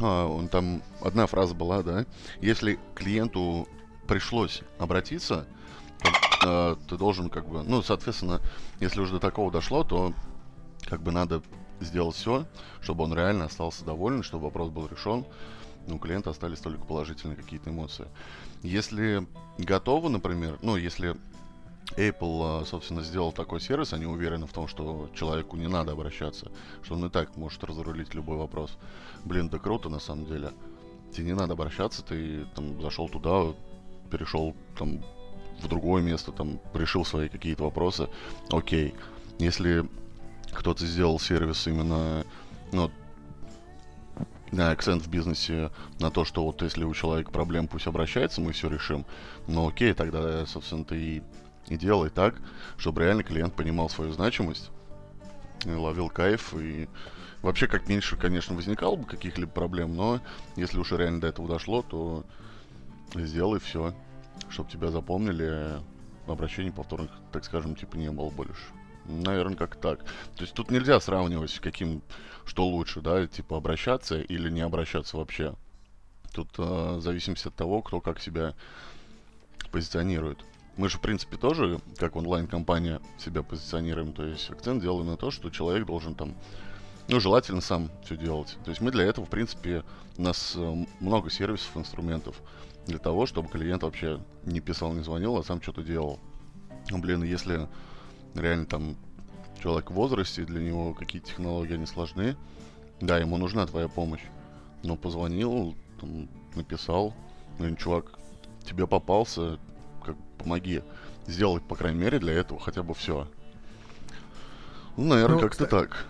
А, он там одна фраза была, да. Если клиенту пришлось обратиться, то, э, ты должен как бы, ну, соответственно, если уже до такого дошло, то как бы надо сделать все, чтобы он реально остался доволен, чтобы вопрос был решен. Ну, у клиента остались только положительные какие-то эмоции. Если готовы, например, ну, если Apple, э, собственно, сделал такой сервис, они уверены в том, что человеку не надо обращаться, что он и так может разрулить любой вопрос. Блин, да круто на самом деле. Тебе не надо обращаться, ты там зашел туда, перешел там в другое место, там решил свои какие-то вопросы. Окей. Если кто-то сделал сервис именно, ну, акцент в бизнесе на то, что вот если у человека проблем, пусть обращается, мы все решим. Но окей, тогда, собственно, ты и, делай так, чтобы реально клиент понимал свою значимость, ловил кайф и вообще как меньше, конечно, возникало бы каких-либо проблем, но если уж реально до этого дошло, то сделай все, чтобы тебя запомнили, обращений повторных, так скажем, типа не было больше. Наверное, как так. То есть тут нельзя сравнивать, каким, что лучше, да, типа обращаться или не обращаться вообще. Тут э, зависимость от того, кто как себя позиционирует. Мы же, в принципе, тоже, как онлайн-компания, себя позиционируем. То есть акцент делаем на то, что человек должен там, ну, желательно сам все делать. То есть мы для этого, в принципе, у нас э, много сервисов, инструментов для того, чтобы клиент вообще не писал, не звонил, а сам что-то делал. Ну, блин, если реально там человек в возрасте, для него какие-то технологии не сложны, да, ему нужна твоя помощь. Но позвонил, там, написал, ну, чувак, тебе попался, помоги. Сделай, по крайней мере, для этого хотя бы все. Ну, наверное, ну, как-то так.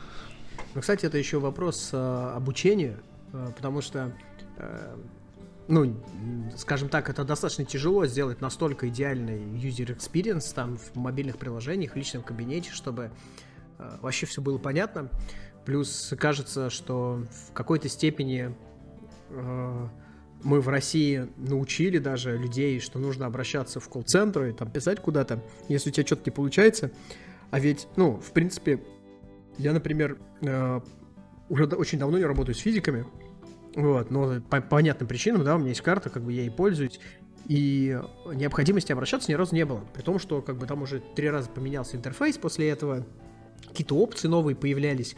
Ну, кстати, это еще вопрос э, обучения, э, потому что э, ну, скажем так, это достаточно тяжело сделать настолько идеальный user experience там в мобильных приложениях, в личном кабинете, чтобы э, вообще все было понятно. Плюс кажется, что в какой-то степени э, мы в России научили даже людей, что нужно обращаться в колл-центр и там писать куда-то, если у тебя что-то не получается. А ведь, ну, в принципе, я, например, э, уже очень давно не работаю с физиками, вот, но по понятным причинам, да, у меня есть карта, как бы я ей пользуюсь. И необходимости обращаться ни разу не было. При том, что как бы там уже три раза поменялся интерфейс после этого, какие-то опции новые появлялись.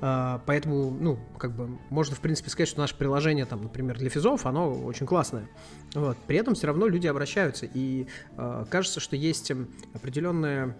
Uh, поэтому, ну, как бы, можно, в принципе, сказать, что наше приложение, там, например, для физов, оно очень классное. Вот. При этом все равно люди обращаются. И uh, кажется, что есть определенная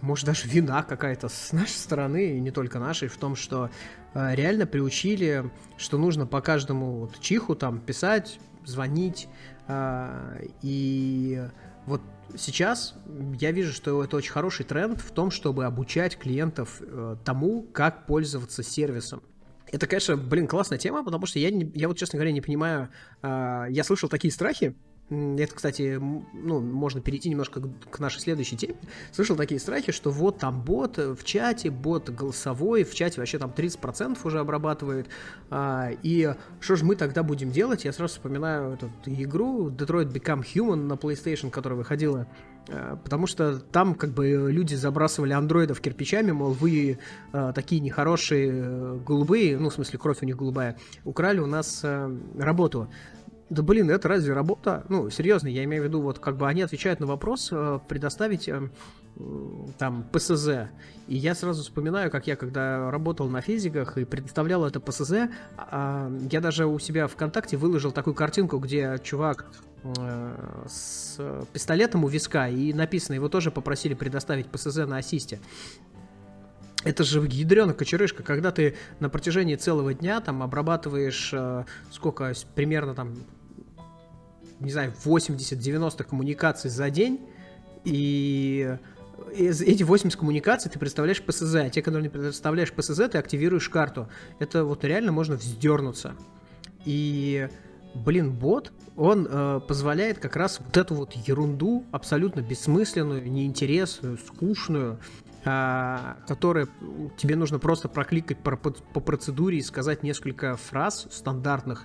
может, даже вина какая-то с нашей стороны, и не только нашей, в том, что э, реально приучили, что нужно по каждому вот, чиху там писать, звонить, э, и вот сейчас я вижу, что это очень хороший тренд в том, чтобы обучать клиентов э, тому, как пользоваться сервисом. Это, конечно, блин, классная тема, потому что я, не, я вот, честно говоря, не понимаю, э, я слышал такие страхи, это, кстати, ну, можно перейти немножко к нашей следующей теме. Слышал такие страхи, что вот там бот в чате, бот голосовой, в чате вообще там 30% уже обрабатывает. А, и что же мы тогда будем делать? Я сразу вспоминаю эту игру Detroit Become Human на PlayStation, которая выходила а, Потому что там как бы люди забрасывали андроидов кирпичами, мол, вы э, такие нехорошие э, голубые, ну, в смысле, кровь у них голубая, украли у нас э, работу. Да блин, это разве работа? Ну, серьезно, я имею в виду, вот как бы они отвечают на вопрос э, предоставить э, там ПСЗ. И я сразу вспоминаю, как я когда работал на физиках и предоставлял это ПСЗ, а, я даже у себя ВКонтакте выложил такую картинку, где чувак э, с пистолетом у виска, и написано, его тоже попросили предоставить ПСЗ на ассисте. Это же ядрёная кочерышка, когда ты на протяжении целого дня там обрабатываешь э, сколько, примерно там не знаю, 80-90 коммуникаций за день, и эти 80 коммуникаций ты представляешь ПСЗ, а те, которые не представляешь ПСЗ, ты активируешь карту. Это вот реально можно вздернуться. И, блин, бот, он э, позволяет как раз вот эту вот ерунду, абсолютно бессмысленную, неинтересную, скучную, э, которая тебе нужно просто прокликать по, по процедуре и сказать несколько фраз стандартных,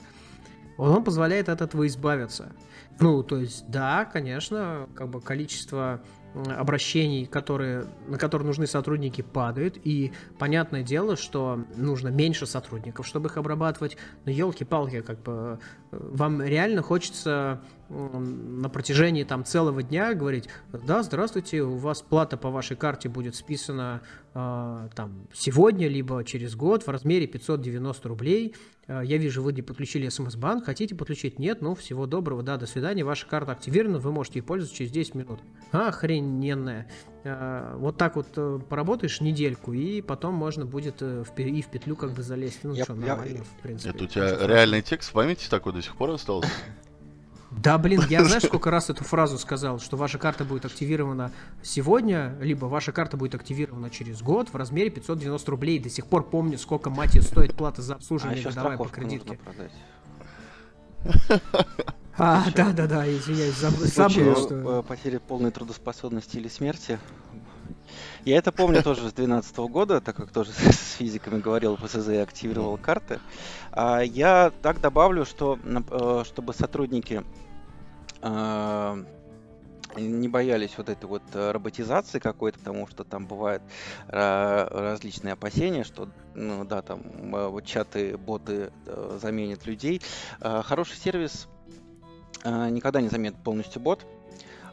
он позволяет от этого избавиться. Ну, то есть, да, конечно, как бы количество обращений, которые, на которые нужны сотрудники, падают. И понятное дело, что нужно меньше сотрудников, чтобы их обрабатывать. Но елки-палки, как бы э, вам реально хочется на протяжении там целого дня говорить, да, здравствуйте, у вас плата по вашей карте будет списана э, там сегодня, либо через год в размере 590 рублей. Э, я вижу, вы не подключили смс-банк, хотите подключить? Нет, ну, всего доброго, да, до свидания, ваша карта активирована, вы можете ей пользоваться через 10 минут. Охрененная. Э, вот так вот э, поработаешь недельку, и потом можно будет и в петлю как бы залезть. Ну, я, что, нормально, я, в принципе. Это у тебя реальный текст в памяти такой до сих пор остался? Да, блин, я знаешь, сколько раз эту фразу сказал, что ваша карта будет активирована сегодня, либо ваша карта будет активирована через год в размере 590 рублей. До сих пор помню, сколько, мать стоит плата за обслуживание а годовая по кредитке. А, да, да, да, извиняюсь, забыл, что... Э, потери полной трудоспособности или смерти. Я это помню тоже с 2012 года, так как тоже с физиками говорил, ПСЗ активировал карты. А я так добавлю, что э, чтобы сотрудники э, не боялись вот этой вот роботизации какой-то, потому что там бывают различные опасения, что, ну да, там вот чаты, боты заменят людей. Хороший сервис Э, никогда не заменит полностью бот.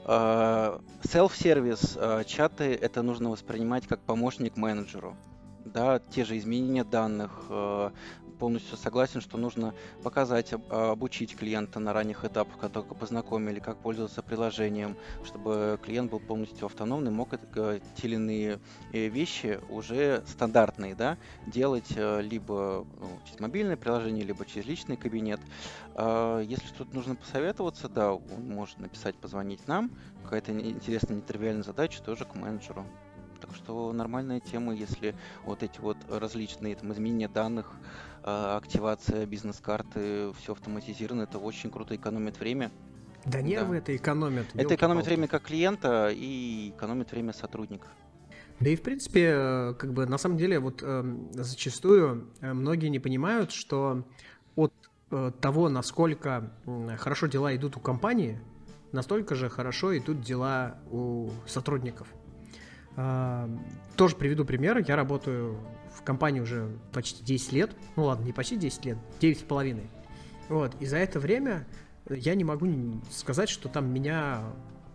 Э, self-сервис э, чаты это нужно воспринимать как помощник менеджеру. Да, те же изменения данных, полностью согласен, что нужно показать, обучить клиента на ранних этапах, как только познакомили, как пользоваться приложением, чтобы клиент был полностью автономный, мог те или иные вещи уже стандартные, да, делать либо ну, через мобильное приложение, либо через личный кабинет. А, если что-то нужно посоветоваться, да, он может написать, позвонить нам. Какая-то интересная, нетривиальная задача тоже к менеджеру. Так что нормальная тема, если вот эти вот различные там, изменения данных, а, активация бизнес-карты, все автоматизировано, это очень круто экономит время. Да нервы да. это экономит. Это экономит время как клиента и экономит время сотрудника. Да и в принципе, э, как бы на самом деле вот э, зачастую э, многие не понимают, что от того, насколько хорошо дела идут у компании, настолько же хорошо идут дела у сотрудников. А, тоже приведу пример. Я работаю в компании уже почти 10 лет. Ну ладно, не почти 10 лет, 9 с половиной. Вот, и за это время я не могу сказать, что там меня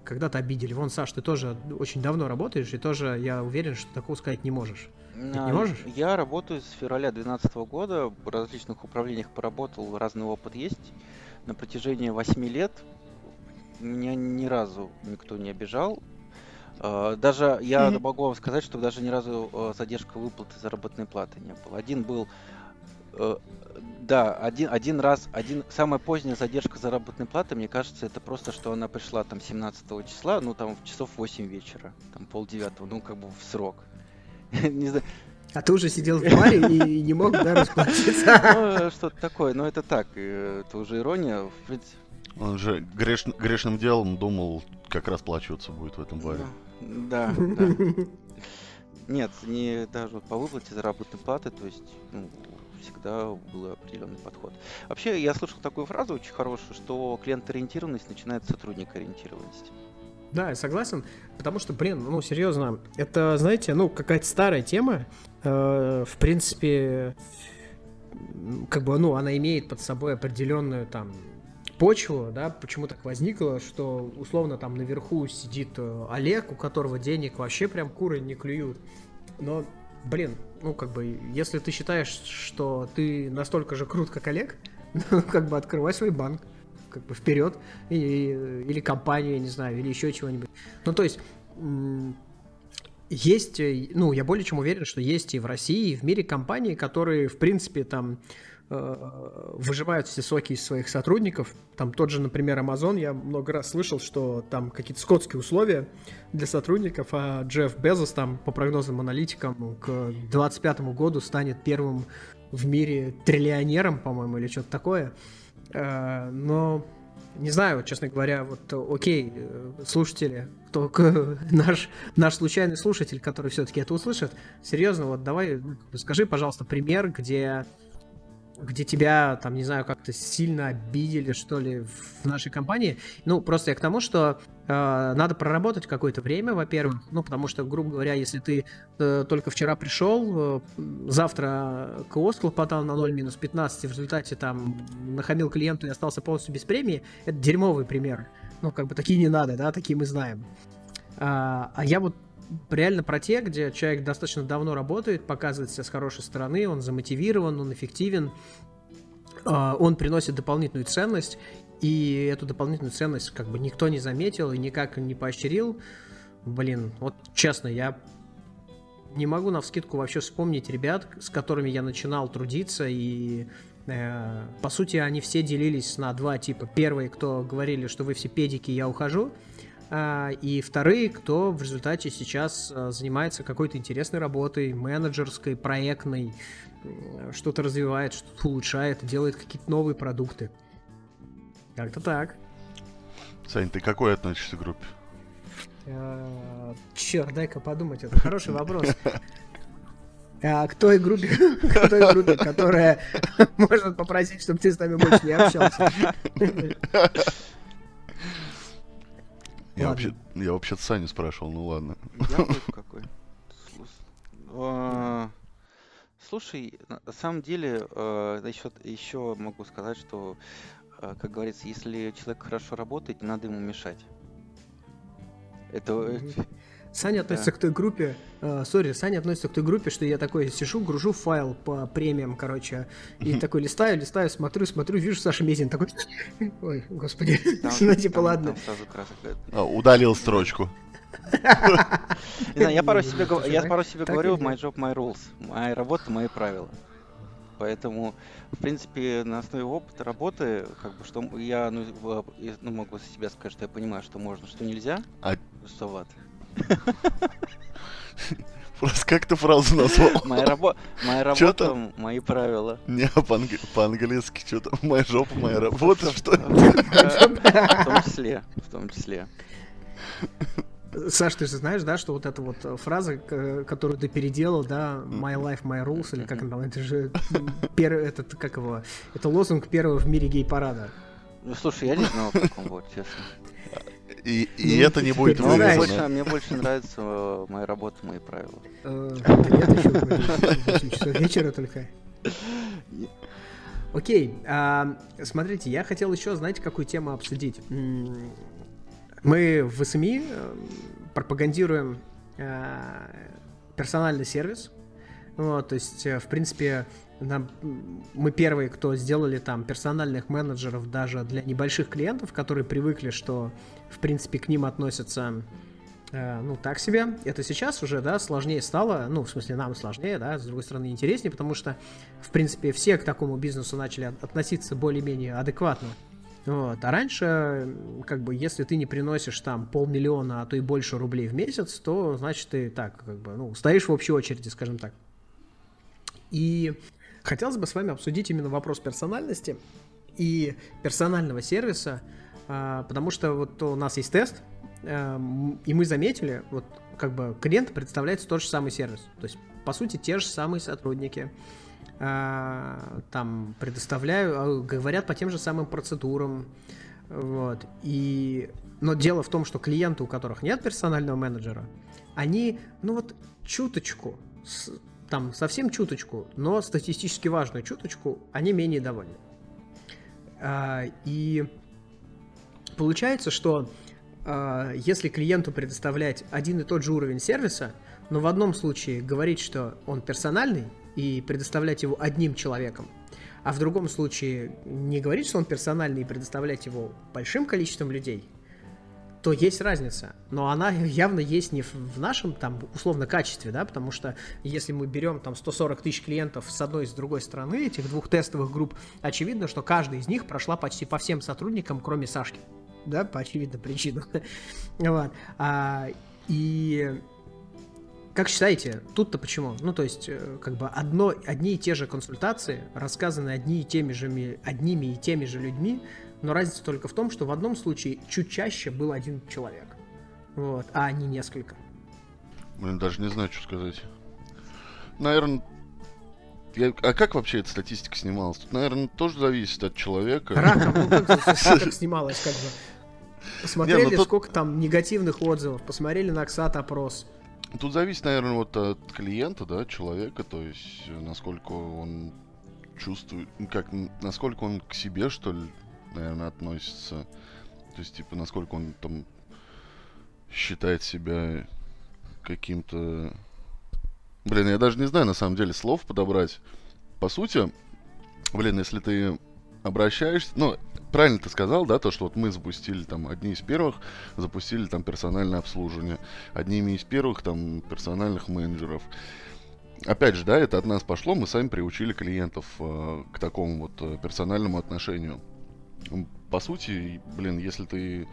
когда-то обидели. Вон, Саш, ты тоже очень давно работаешь, и тоже я уверен, что такого сказать не можешь. Ты не можешь? Я работаю с февраля 2012 года, в различных управлениях поработал, разный опыт есть. На протяжении 8 лет меня ни разу никто не обижал. А, даже я mm-hmm. могу вам сказать, что даже ни разу а, задержка выплаты заработной платы не было. Один был э, да, один, один раз, один, самая поздняя задержка заработной платы, мне кажется, это просто, что она пришла там 17 числа, ну там в часов 8 вечера, там полдевятого, ну как бы в срок. Не знаю. А ты уже сидел в баре и не мог, да, расплатиться? Ну, что-то такое, но это так, это уже ирония, в принципе. Он же греш, грешным делом думал, как расплачиваться будет в этом баре. Да, да. Нет, не даже по выплате заработной платы, то есть ну, всегда был определенный подход. Вообще, я слышал такую фразу очень хорошую, что клиент-ориентированность начинает с сотрудник-ориентированности. Да, я согласен, потому что, блин, ну, серьезно, это, знаете, ну, какая-то старая тема, э, в принципе, как бы, ну, она имеет под собой определенную, там, почву, да, почему так возникло, что, условно, там наверху сидит э, Олег, у которого денег вообще прям куры не клюют, но, блин, ну, как бы, если ты считаешь, что ты настолько же крут, как Олег, ну, как бы, открывай свой банк как бы вперед, или, или компанию, я не знаю, или еще чего-нибудь. Ну, то есть, есть, ну, я более чем уверен, что есть и в России, и в мире компании, которые, в принципе, там, э, выживают все соки из своих сотрудников. Там тот же, например, Amazon, я много раз слышал, что там какие-то скотские условия для сотрудников, а Джефф Безос там, по прогнозам аналитикам, к 2025 году станет первым в мире триллионером, по-моему, или что-то такое. Э, но не знаю, честно говоря, вот окей, э, слушатели, кто наш, наш случайный слушатель, который все-таки это услышит, серьезно, вот давай, ну, скажи, пожалуйста, пример, где где тебя, там, не знаю, как-то сильно обидели, что ли, в нашей компании. Ну, просто я к тому, что э, надо проработать какое-то время, во-первых, ну, потому что, грубо говоря, если ты э, только вчера пришел, э, завтра КО схлопотал на 0 минус 15, и в результате там нахамил клиенту и остался полностью без премии, это дерьмовый пример. Ну, как бы такие не надо, да, такие мы знаем. А, а я вот реально про те, где человек достаточно давно работает, показывает себя с хорошей стороны, он замотивирован, он эффективен, а, он приносит дополнительную ценность, и эту дополнительную ценность как бы никто не заметил и никак не поощрил. Блин, вот честно, я не могу на вскидку вообще вспомнить ребят, с которыми я начинал трудиться, и э, по сути они все делились на два типа. Первые, кто говорили, что вы все педики, я ухожу, и вторые, кто в результате сейчас а, занимается какой-то интересной работой, менеджерской, проектной, что-то развивает, что-то улучшает, делает какие-то новые продукты. Как-то так. Сань, ты какой относишься к группе? А, черт, дай-ка подумать, это хороший вопрос. А, к той группе, к той группе, которая может попросить, чтобы ты с нами больше не общался. Я вообще, я вообще Саню спрашивал, ну ладно. Я какой. А, слушай, на самом деле, еще, э, еще могу сказать, что, э, как говорится, если человек хорошо работает, не надо ему мешать. Это, Саня относится да. к той группе, э, сори, Саня относится к той группе, что я такой сижу, гружу файл по премиям, короче, и такой листаю, листаю, смотрю, смотрю, вижу Саша Мезин, такой, ой, господи, ну типа ладно. А, удалил строчку. Я пару себе, я пару себе говорю, my job, my rules, моя работа, мои правила. Поэтому, в принципе, на основе опыта работы, как бы, что я ну, ну, могу за себя сказать, что я понимаю, что можно, что нельзя. А... Что вот. Просто как ты фразу назвал? Моя, рабо... моя работа, мои правила. Не, по-английски что-то. Моя жопа, моя работа, что В том числе, в том числе. Саш, ты же знаешь, да, что вот эта вот фраза, которую ты переделал, да, My Life, My Rules, или как она там, это же первый, этот, как его, это лозунг первого в мире гей-парада. Ну, слушай, я не знал о таком вот, честно. И, и ну, это не будет мне больше, мне больше нравится э, моя работа, мои правила. Э, нет, еще часов вечера только. Окей, а, смотрите, я хотел еще, знаете, какую тему обсудить. Мы в СМИ э, пропагандируем персональный сервис. Вот, то есть, в принципе, нам, мы первые, кто сделали там персональных менеджеров даже для небольших клиентов, которые привыкли, что в принципе к ним относятся э, ну, так себе. Это сейчас уже, да, сложнее стало, ну, в смысле, нам сложнее, да, с другой стороны, интереснее, потому что, в принципе, все к такому бизнесу начали относиться более-менее адекватно. Вот. А раньше, как бы, если ты не приносишь там полмиллиона, а то и больше рублей в месяц, то, значит, ты так, как бы, ну, стоишь в общей очереди, скажем так. И Хотелось бы с вами обсудить именно вопрос персональности и персонального сервиса, а, потому что вот у нас есть тест, а, и мы заметили, вот как бы клиент представляется тот же самый сервис. То есть, по сути, те же самые сотрудники а, там предоставляют, говорят по тем же самым процедурам. Вот. И... Но дело в том, что клиенты, у которых нет персонального менеджера, они, ну вот, чуточку там совсем чуточку, но статистически важную чуточку, они менее довольны. А, и получается, что а, если клиенту предоставлять один и тот же уровень сервиса, но в одном случае говорить, что он персональный, и предоставлять его одним человеком, а в другом случае не говорить, что он персональный, и предоставлять его большим количеством людей, то есть разница. Но она явно есть не в нашем, там, условно, качестве, да, потому что если мы берем там 140 тысяч клиентов с одной и с другой стороны, этих двух тестовых групп, очевидно, что каждая из них прошла почти по всем сотрудникам, кроме Сашки. Да, по очевидным причинам. вот. а, и как считаете, тут-то почему? Ну, то есть, э, как бы одно, одни и те же консультации, рассказаны одни и теми же, одними и теми же людьми, но разница только в том, что в одном случае чуть чаще был один человек. Вот, а не несколько. Блин, даже не знаю, что сказать. Наверное, я, а как вообще эта статистика снималась? Тут, наверное, тоже зависит от человека. Раком, ну как, снималось, как бы. Посмотрели, Не, ну, тут... сколько там негативных отзывов, посмотрели на Оксат опрос. Тут зависит, наверное, вот от клиента, да, человека, то есть насколько он чувствует, как, насколько он к себе, что ли, наверное, относится. То есть, типа, насколько он там считает себя каким-то... Блин, я даже не знаю, на самом деле, слов подобрать. По сути, блин, если ты обращаешься... Ну, правильно ты сказал, да, то, что вот мы запустили там одни из первых, запустили там персональное обслуживание. Одними из первых там персональных менеджеров. Опять же, да, это от нас пошло, мы сами приучили клиентов э, к такому вот э, персональному отношению. По сути, блин, если ты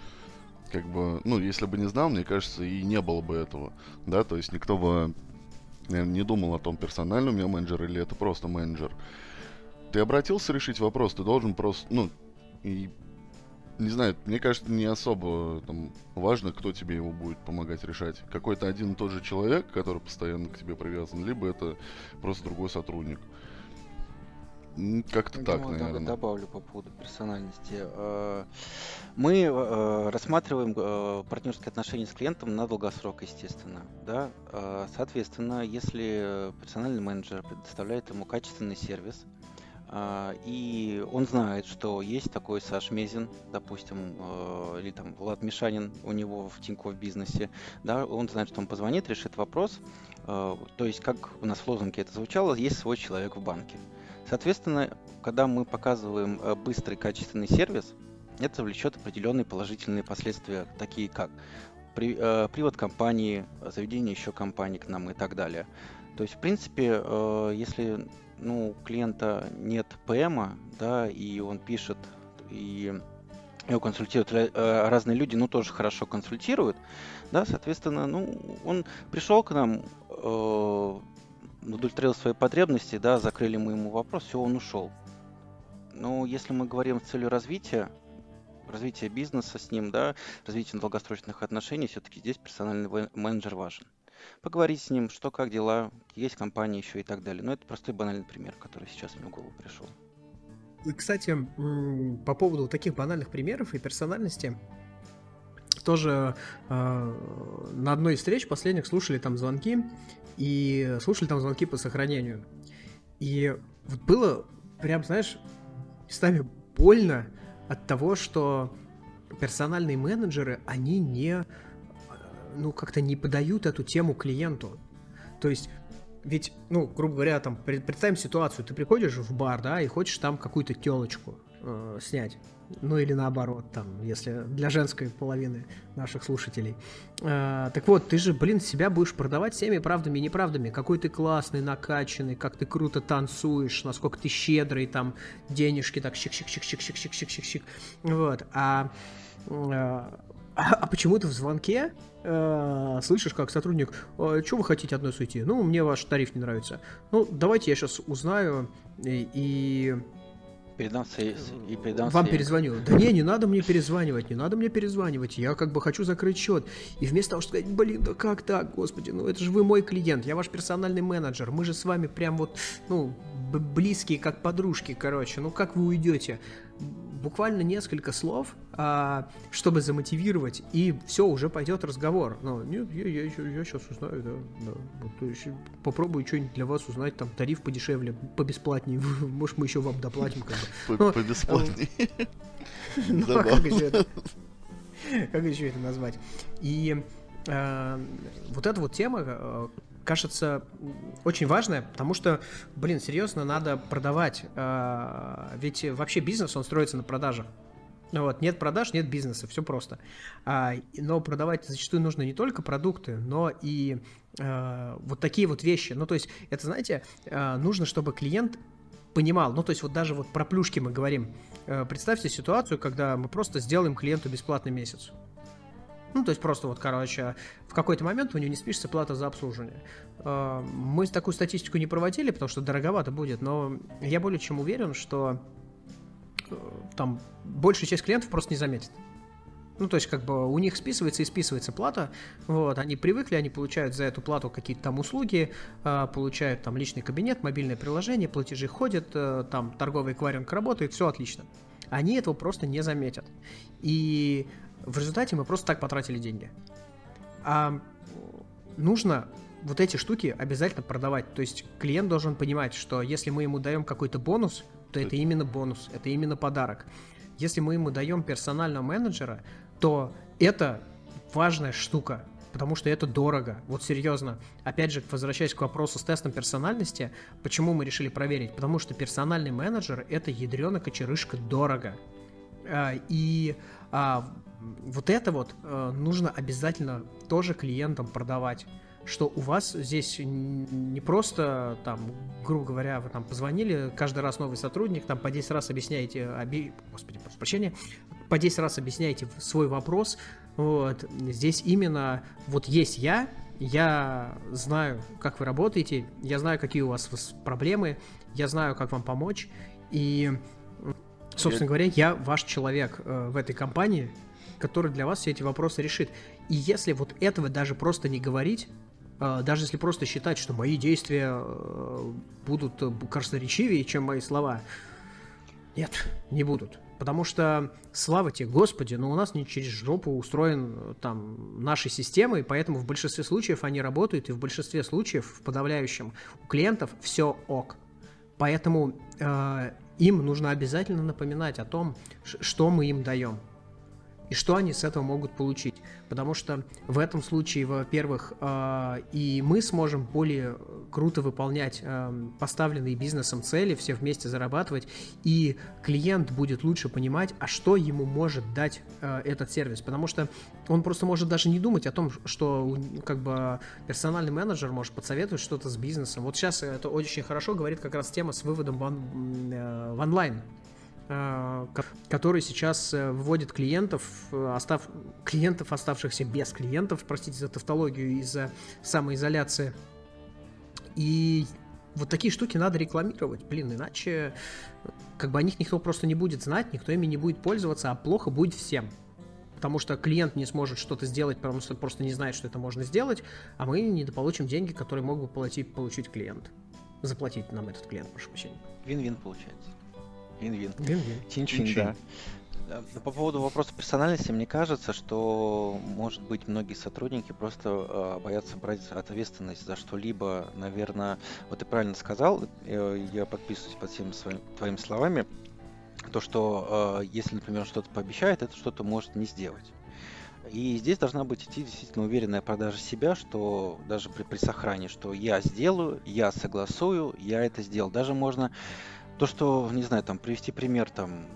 как бы, ну, если бы не знал, мне кажется, и не было бы этого, да, то есть никто бы, наверное, не думал о том, персональный у меня менеджер или это просто менеджер. Ты обратился решить вопрос, ты должен просто, ну, и, не знаю, мне кажется, не особо там важно, кто тебе его будет помогать решать. Какой-то один и тот же человек, который постоянно к тебе привязан, либо это просто другой сотрудник. Как-то так, думаю, наверное. Добавлю по поводу персональности. Э, мы э, рассматриваем э, партнерские отношения с клиентом на долгосрок, естественно. Да? Соответственно, если персональный менеджер предоставляет ему качественный сервис, и он знает, что есть такой Саш Мезин, допустим, или там Влад Мишанин у него в Тинькофф бизнесе, да, он знает, что он позвонит, решит вопрос. То есть, как у нас в лозунге это звучало, есть свой человек в банке. Соответственно, когда мы показываем э, быстрый качественный сервис, это влечет определенные положительные последствия, такие как при, э, привод компании, заведение еще компании к нам и так далее. То есть, в принципе, э, если ну, у клиента нет ПМа, да, и он пишет, и его консультируют э, разные люди, ну, тоже хорошо консультируют, да, соответственно, ну, он пришел к нам, э, удовлетворил свои потребности, да, закрыли мы ему вопрос, все, он ушел. Но если мы говорим с целью развития, развития бизнеса с ним, да, развития долгосрочных отношений, все-таки здесь персональный менеджер важен. Поговорить с ним, что, как дела, есть компания еще и так далее. Но это простой банальный пример, который сейчас мне в голову пришел. И, кстати, по поводу таких банальных примеров и персональности, тоже э, на одной из встреч последних слушали там звонки, и слушали там звонки по сохранению. И вот было прям, знаешь, местами больно от того, что персональные менеджеры, они не, ну, как-то не подают эту тему клиенту. То есть, ведь, ну, грубо говоря, там, представим ситуацию, ты приходишь в бар, да, и хочешь там какую-то телочку э, снять. Ну или наоборот, там, если для женской половины наших слушателей. А, так вот, ты же, блин, себя будешь продавать всеми правдами и неправдами. Какой ты классный, накачанный, как ты круто танцуешь, насколько ты щедрый, там, денежки так щик-щик-щик-щик-щик-щик-щик-щик. Вот. А, а, а почему ты в звонке э, слышишь, как сотрудник, э, что вы хотите одной суйти? Ну, мне ваш тариф не нравится. Ну, давайте я сейчас узнаю и, и Передам и передам Вам перезвоню. Да не, не надо мне перезванивать, не надо мне перезванивать. Я как бы хочу закрыть счет. И вместо того, чтобы сказать, блин, да как так, господи, ну это же вы мой клиент, я ваш персональный менеджер, мы же с вами прям вот, ну, близкие, как подружки, короче, ну как вы уйдете? Буквально несколько слов, а, чтобы замотивировать, и все, уже пойдет разговор. Но нет, я, я, я, я сейчас узнаю, да, да. Вот, попробую что-нибудь для вас узнать, там, тариф подешевле, побесплатнее, может, мы еще вам доплатим, как бы. Побесплатнее. Ну, а как еще это? Как еще это назвать? И а, вот эта вот тема, а, кажется очень важная, потому что, блин, серьезно, надо продавать. А, ведь вообще бизнес, он строится на продажах. Вот, нет продаж, нет бизнеса, все просто. А, но продавать зачастую нужно не только продукты, но и а, вот такие вот вещи. Ну, то есть, это, знаете, нужно, чтобы клиент понимал, ну, то есть, вот даже вот про плюшки мы говорим. А, представьте ситуацию, когда мы просто сделаем клиенту бесплатный месяц. Ну, то есть просто вот, короче, в какой-то момент у него не спишется плата за обслуживание. А, мы такую статистику не проводили, потому что дороговато будет, но я более чем уверен, что э, там большая часть клиентов просто не заметит. Ну, то есть, как бы у них списывается и списывается плата. Вот, они привыкли, они получают за эту плату какие-то там услуги, э, получают там личный кабинет, мобильное приложение, платежи ходят, э, там торговый эквайринг работает, все отлично. Они этого просто не заметят. И в результате мы просто так потратили деньги. А нужно вот эти штуки обязательно продавать. То есть клиент должен понимать, что если мы ему даем какой-то бонус, то это именно бонус, это именно подарок. Если мы ему даем персонального менеджера, то это важная штука, потому что это дорого. Вот серьезно. Опять же, возвращаясь к вопросу с тестом персональности, почему мы решили проверить? Потому что персональный менеджер это ядрена кочерышка дорого. А, и а, вот это вот а, нужно обязательно тоже клиентам продавать что у вас здесь не просто там, грубо говоря, вы там позвонили, каждый раз новый сотрудник, там по 10 раз объясняете, оби... господи, прошу прощения, по 10 раз объясняете свой вопрос, вот, здесь именно вот есть я, я знаю, как вы работаете, я знаю, какие у вас проблемы, я знаю, как вам помочь, и, собственно говоря, я ваш человек э, в этой компании, который для вас все эти вопросы решит. И если вот этого даже просто не говорить, а, даже если просто считать, что мои действия э, будут э, красноречивее, чем мои слова, нет, не будут. Потому что, слава тебе, Господи, но у нас не через жопу устроен э, там наши системы, и поэтому в большинстве случаев они работают, и в большинстве случаев, в подавляющем, у клиентов все ок. Поэтому э, им нужно обязательно напоминать о том, что мы им даем и что они с этого могут получить. Потому что в этом случае, во-первых, э, и мы сможем более круто выполнять э, поставленные бизнесом цели, все вместе зарабатывать, и клиент будет лучше понимать, а что ему может дать э, этот сервис. Потому что он просто может даже не думать о том, что как бы персональный менеджер может подсоветовать что-то с бизнесом. Вот сейчас это очень хорошо говорит как раз тема с выводом в, в онлайн Э, который сейчас э, вводит клиентов, э, остав... клиентов, оставшихся без клиентов, простите за тавтологию, из-за самоизоляции. И вот такие штуки надо рекламировать, блин, иначе как бы о них никто просто не будет знать, никто ими не будет пользоваться, а плохо будет всем. Потому что клиент не сможет что-то сделать, потому что просто не знает, что это можно сделать, а мы недополучим деньги, которые мог бы получить, получить клиент. Заплатить нам этот клиент, прошу прощения. Вин-вин получается. Вин-вин. Вин-вин. Чин-чин, да. По поводу вопроса персональности, мне кажется, что, может быть, многие сотрудники просто э, боятся брать ответственность за что-либо. Наверное, вот ты правильно сказал, э, я подписываюсь под всеми своими твоими словами, то, что э, если, например, что-то пообещает, это что-то может не сделать. И здесь должна быть идти действительно уверенная продажа себя, что даже при, при сохране, что я сделаю, я согласую, я это сделал. Даже можно то, что, не знаю, там, привести пример, там,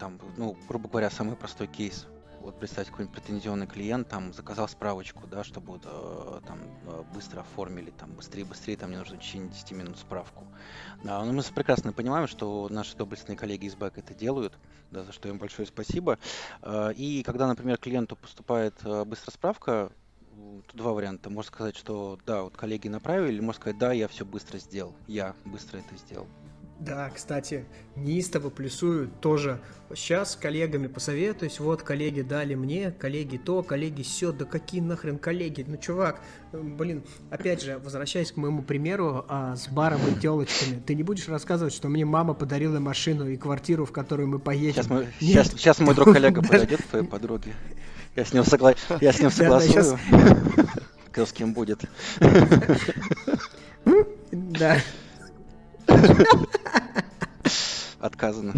там, ну, грубо говоря, самый простой кейс. Вот представьте, какой-нибудь претензионный клиент там заказал справочку, да, чтобы э, там э, быстро оформили, там быстрее, быстрее, там не нужно в течение 10 минут справку. Да, но мы прекрасно понимаем, что наши доблестные коллеги из БЭК это делают, да, за что им большое спасибо. Э, и когда, например, клиенту поступает быстрая справка, Тут два варианта. Можно сказать, что да, вот коллеги направили, или можно сказать, да, я все быстро сделал. Я быстро это сделал. Да, кстати, неистово плюсую тоже. Сейчас с коллегами посоветуюсь, вот коллеги дали мне, коллеги то, коллеги все, да какие нахрен коллеги? Ну, чувак, блин, опять же, возвращаясь к моему примеру а, с баром и телочками, ты не будешь рассказывать, что мне мама подарила машину и квартиру, в которую мы поедем? Сейчас, мы, сейчас, сейчас мой друг коллега подойдет к твоей подруге. Я с ним, согла... я с ним согласую. Кто с кем будет. Да. Отказано.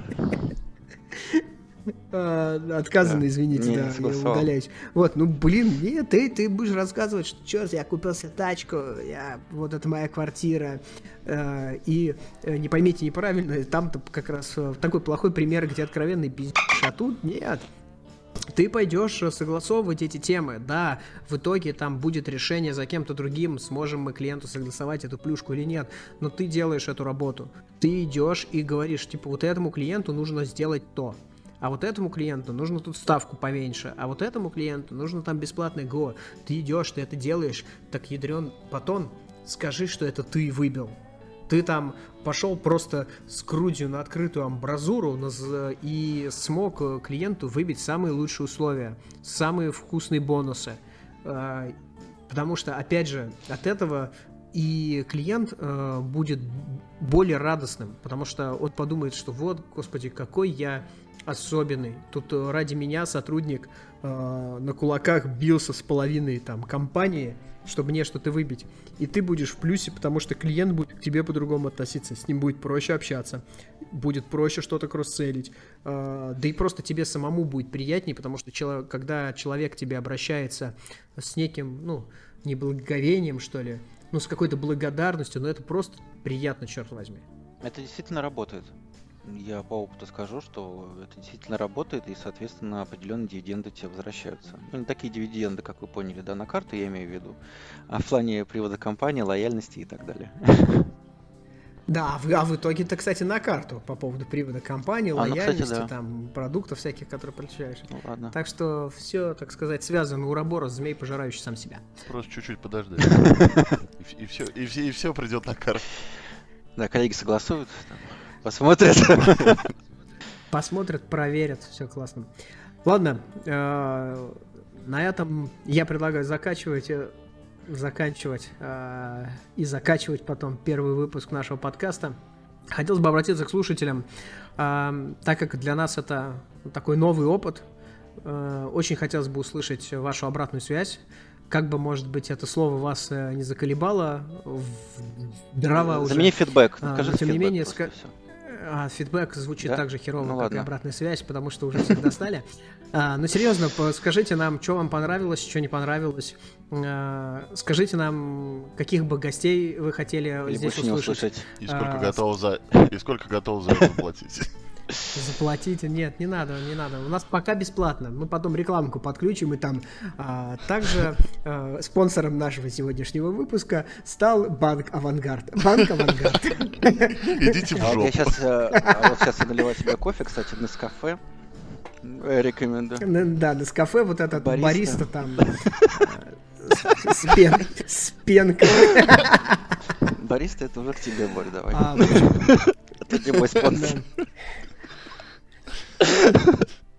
А, отказано, извините, да, я удаляюсь. Вот, ну блин, нет, ты, ты будешь рассказывать, что черт, я купил себе тачку, я, вот это моя квартира, э, и э, не поймите неправильно, там-то как раз э, такой плохой пример, где откровенный пиздец, а тут нет, ты пойдешь согласовывать эти темы. Да, в итоге там будет решение за кем-то другим, сможем мы клиенту согласовать эту плюшку или нет. Но ты делаешь эту работу. Ты идешь и говоришь, типа, вот этому клиенту нужно сделать то. А вот этому клиенту нужно тут ставку поменьше, а вот этому клиенту нужно там бесплатный ГО. Ты идешь, ты это делаешь, так ядрен батон, скажи, что это ты выбил. Ты там пошел просто с грудью на открытую амбразуру и смог э, клиенту выбить самые лучшие условия, самые вкусные бонусы. А, потому что, опять же, от этого и клиент э, будет более радостным, потому что он подумает, что вот, господи, какой я особенный. Тут э, ради меня сотрудник э, на кулаках бился с половиной там компании, чтобы мне что-то выбить. И ты будешь в плюсе, потому что клиент будет к тебе по-другому относиться, с ним будет проще общаться, будет проще что-то кросс-селить. Э, да и просто тебе самому будет приятнее, потому что когда человек к тебе обращается с неким, ну, неблагоговением, что ли, ну, с какой-то благодарностью, но это просто приятно, черт возьми. Это действительно работает. Я по опыту скажу, что это действительно работает, и, соответственно, определенные дивиденды тебе возвращаются. Ну, не такие дивиденды, как вы поняли, да, на карту я имею в виду, а в плане привода компании, лояльности и так далее. Да, а в итоге-то, кстати, на карту по поводу привода компании, а, лояльности, ну, кстати, да. там, продуктов всяких, которые получаешь. Ну, ладно. Так что все, так сказать, связано. у Ураборос, змей, пожирающий сам себя. Просто чуть-чуть подождать. И все, и все придет на карту. Да, коллеги согласуют. Посмотрят. Посмотрят, проверят, все классно. Ладно, э, на этом я предлагаю закачивать, э, заканчивать э, и закачивать потом первый выпуск нашего подкаста. Хотелось бы обратиться к слушателям, так как для нас это такой новый опыт, очень хотелось бы услышать вашу обратную связь. Как бы, может быть, это слово вас не заколебало, дрова уже. Замени фидбэк. Скажи тем не менее, ска... А, фидбэк звучит да? так же херово, ну, как ладно. и обратная связь, потому что уже всех достали. А, но ну, серьезно, скажите нам, что вам понравилось, что не понравилось. А, скажите нам, каких бы гостей вы хотели Или здесь услышать. услышать. И сколько а, готовы за и сколько готовы за это платить. Заплатите? Нет, не надо, не надо. У нас пока бесплатно. Мы потом рекламку подключим и там. А, также а, спонсором нашего сегодняшнего выпуска стал банк Авангард. Банк Авангард. Идите в жопу. Я сейчас, а вот сейчас я наливаю себе кофе, кстати, на кафе. Рекомендую. Да, на кафе вот этот бариста, бариста там с, пен, с пенкой. Бариста это уже к тебе, Борь, давай. А, это не мой спонсор. Да,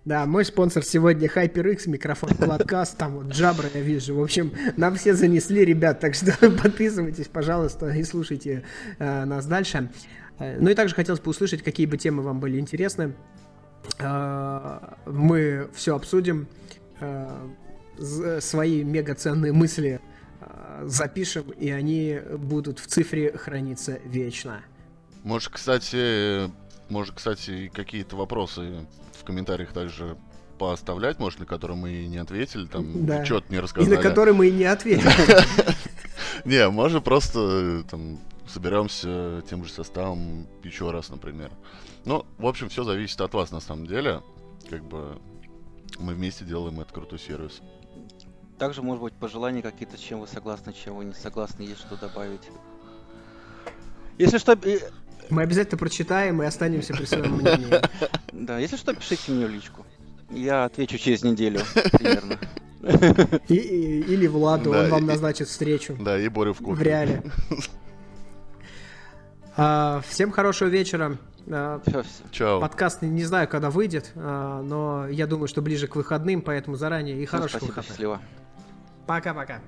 мой спонсор сегодня HyperX, микрофон подкаст, там вот Джабра я вижу. В общем, нам все занесли, ребят, так что подписывайтесь, пожалуйста, и слушайте э, нас дальше. Э, ну и также хотелось бы услышать, какие бы темы вам были интересны. Э, мы все обсудим, э, свои мегаценные мысли э, запишем, и они будут в цифре храниться вечно. Может, кстати, может, кстати, какие-то вопросы в комментариях также пооставлять, может, на которые мы не ответили, там, да. что-то не рассказали. И на которые мы и не ответили. Не, может, просто там соберемся тем же составом еще раз, например. Ну, в общем, все зависит от вас на самом деле. Как бы мы вместе делаем этот крутой сервис. Также, может быть, пожелания какие-то, чем вы согласны, чем вы не согласны, есть что добавить. Если что, мы обязательно прочитаем и останемся при своем мнении. Да, если что, пишите мне в личку. Я отвечу через неделю примерно. И, и, или Владу, да, он вам и, назначит встречу. Да, и Борю в кухне. В реале. А, всем хорошего вечера. А, Чао. Подкаст не знаю, когда выйдет, а, но я думаю, что ближе к выходным, поэтому заранее и ну, хорошего спасибо, выходных. Счастливо. Пока-пока.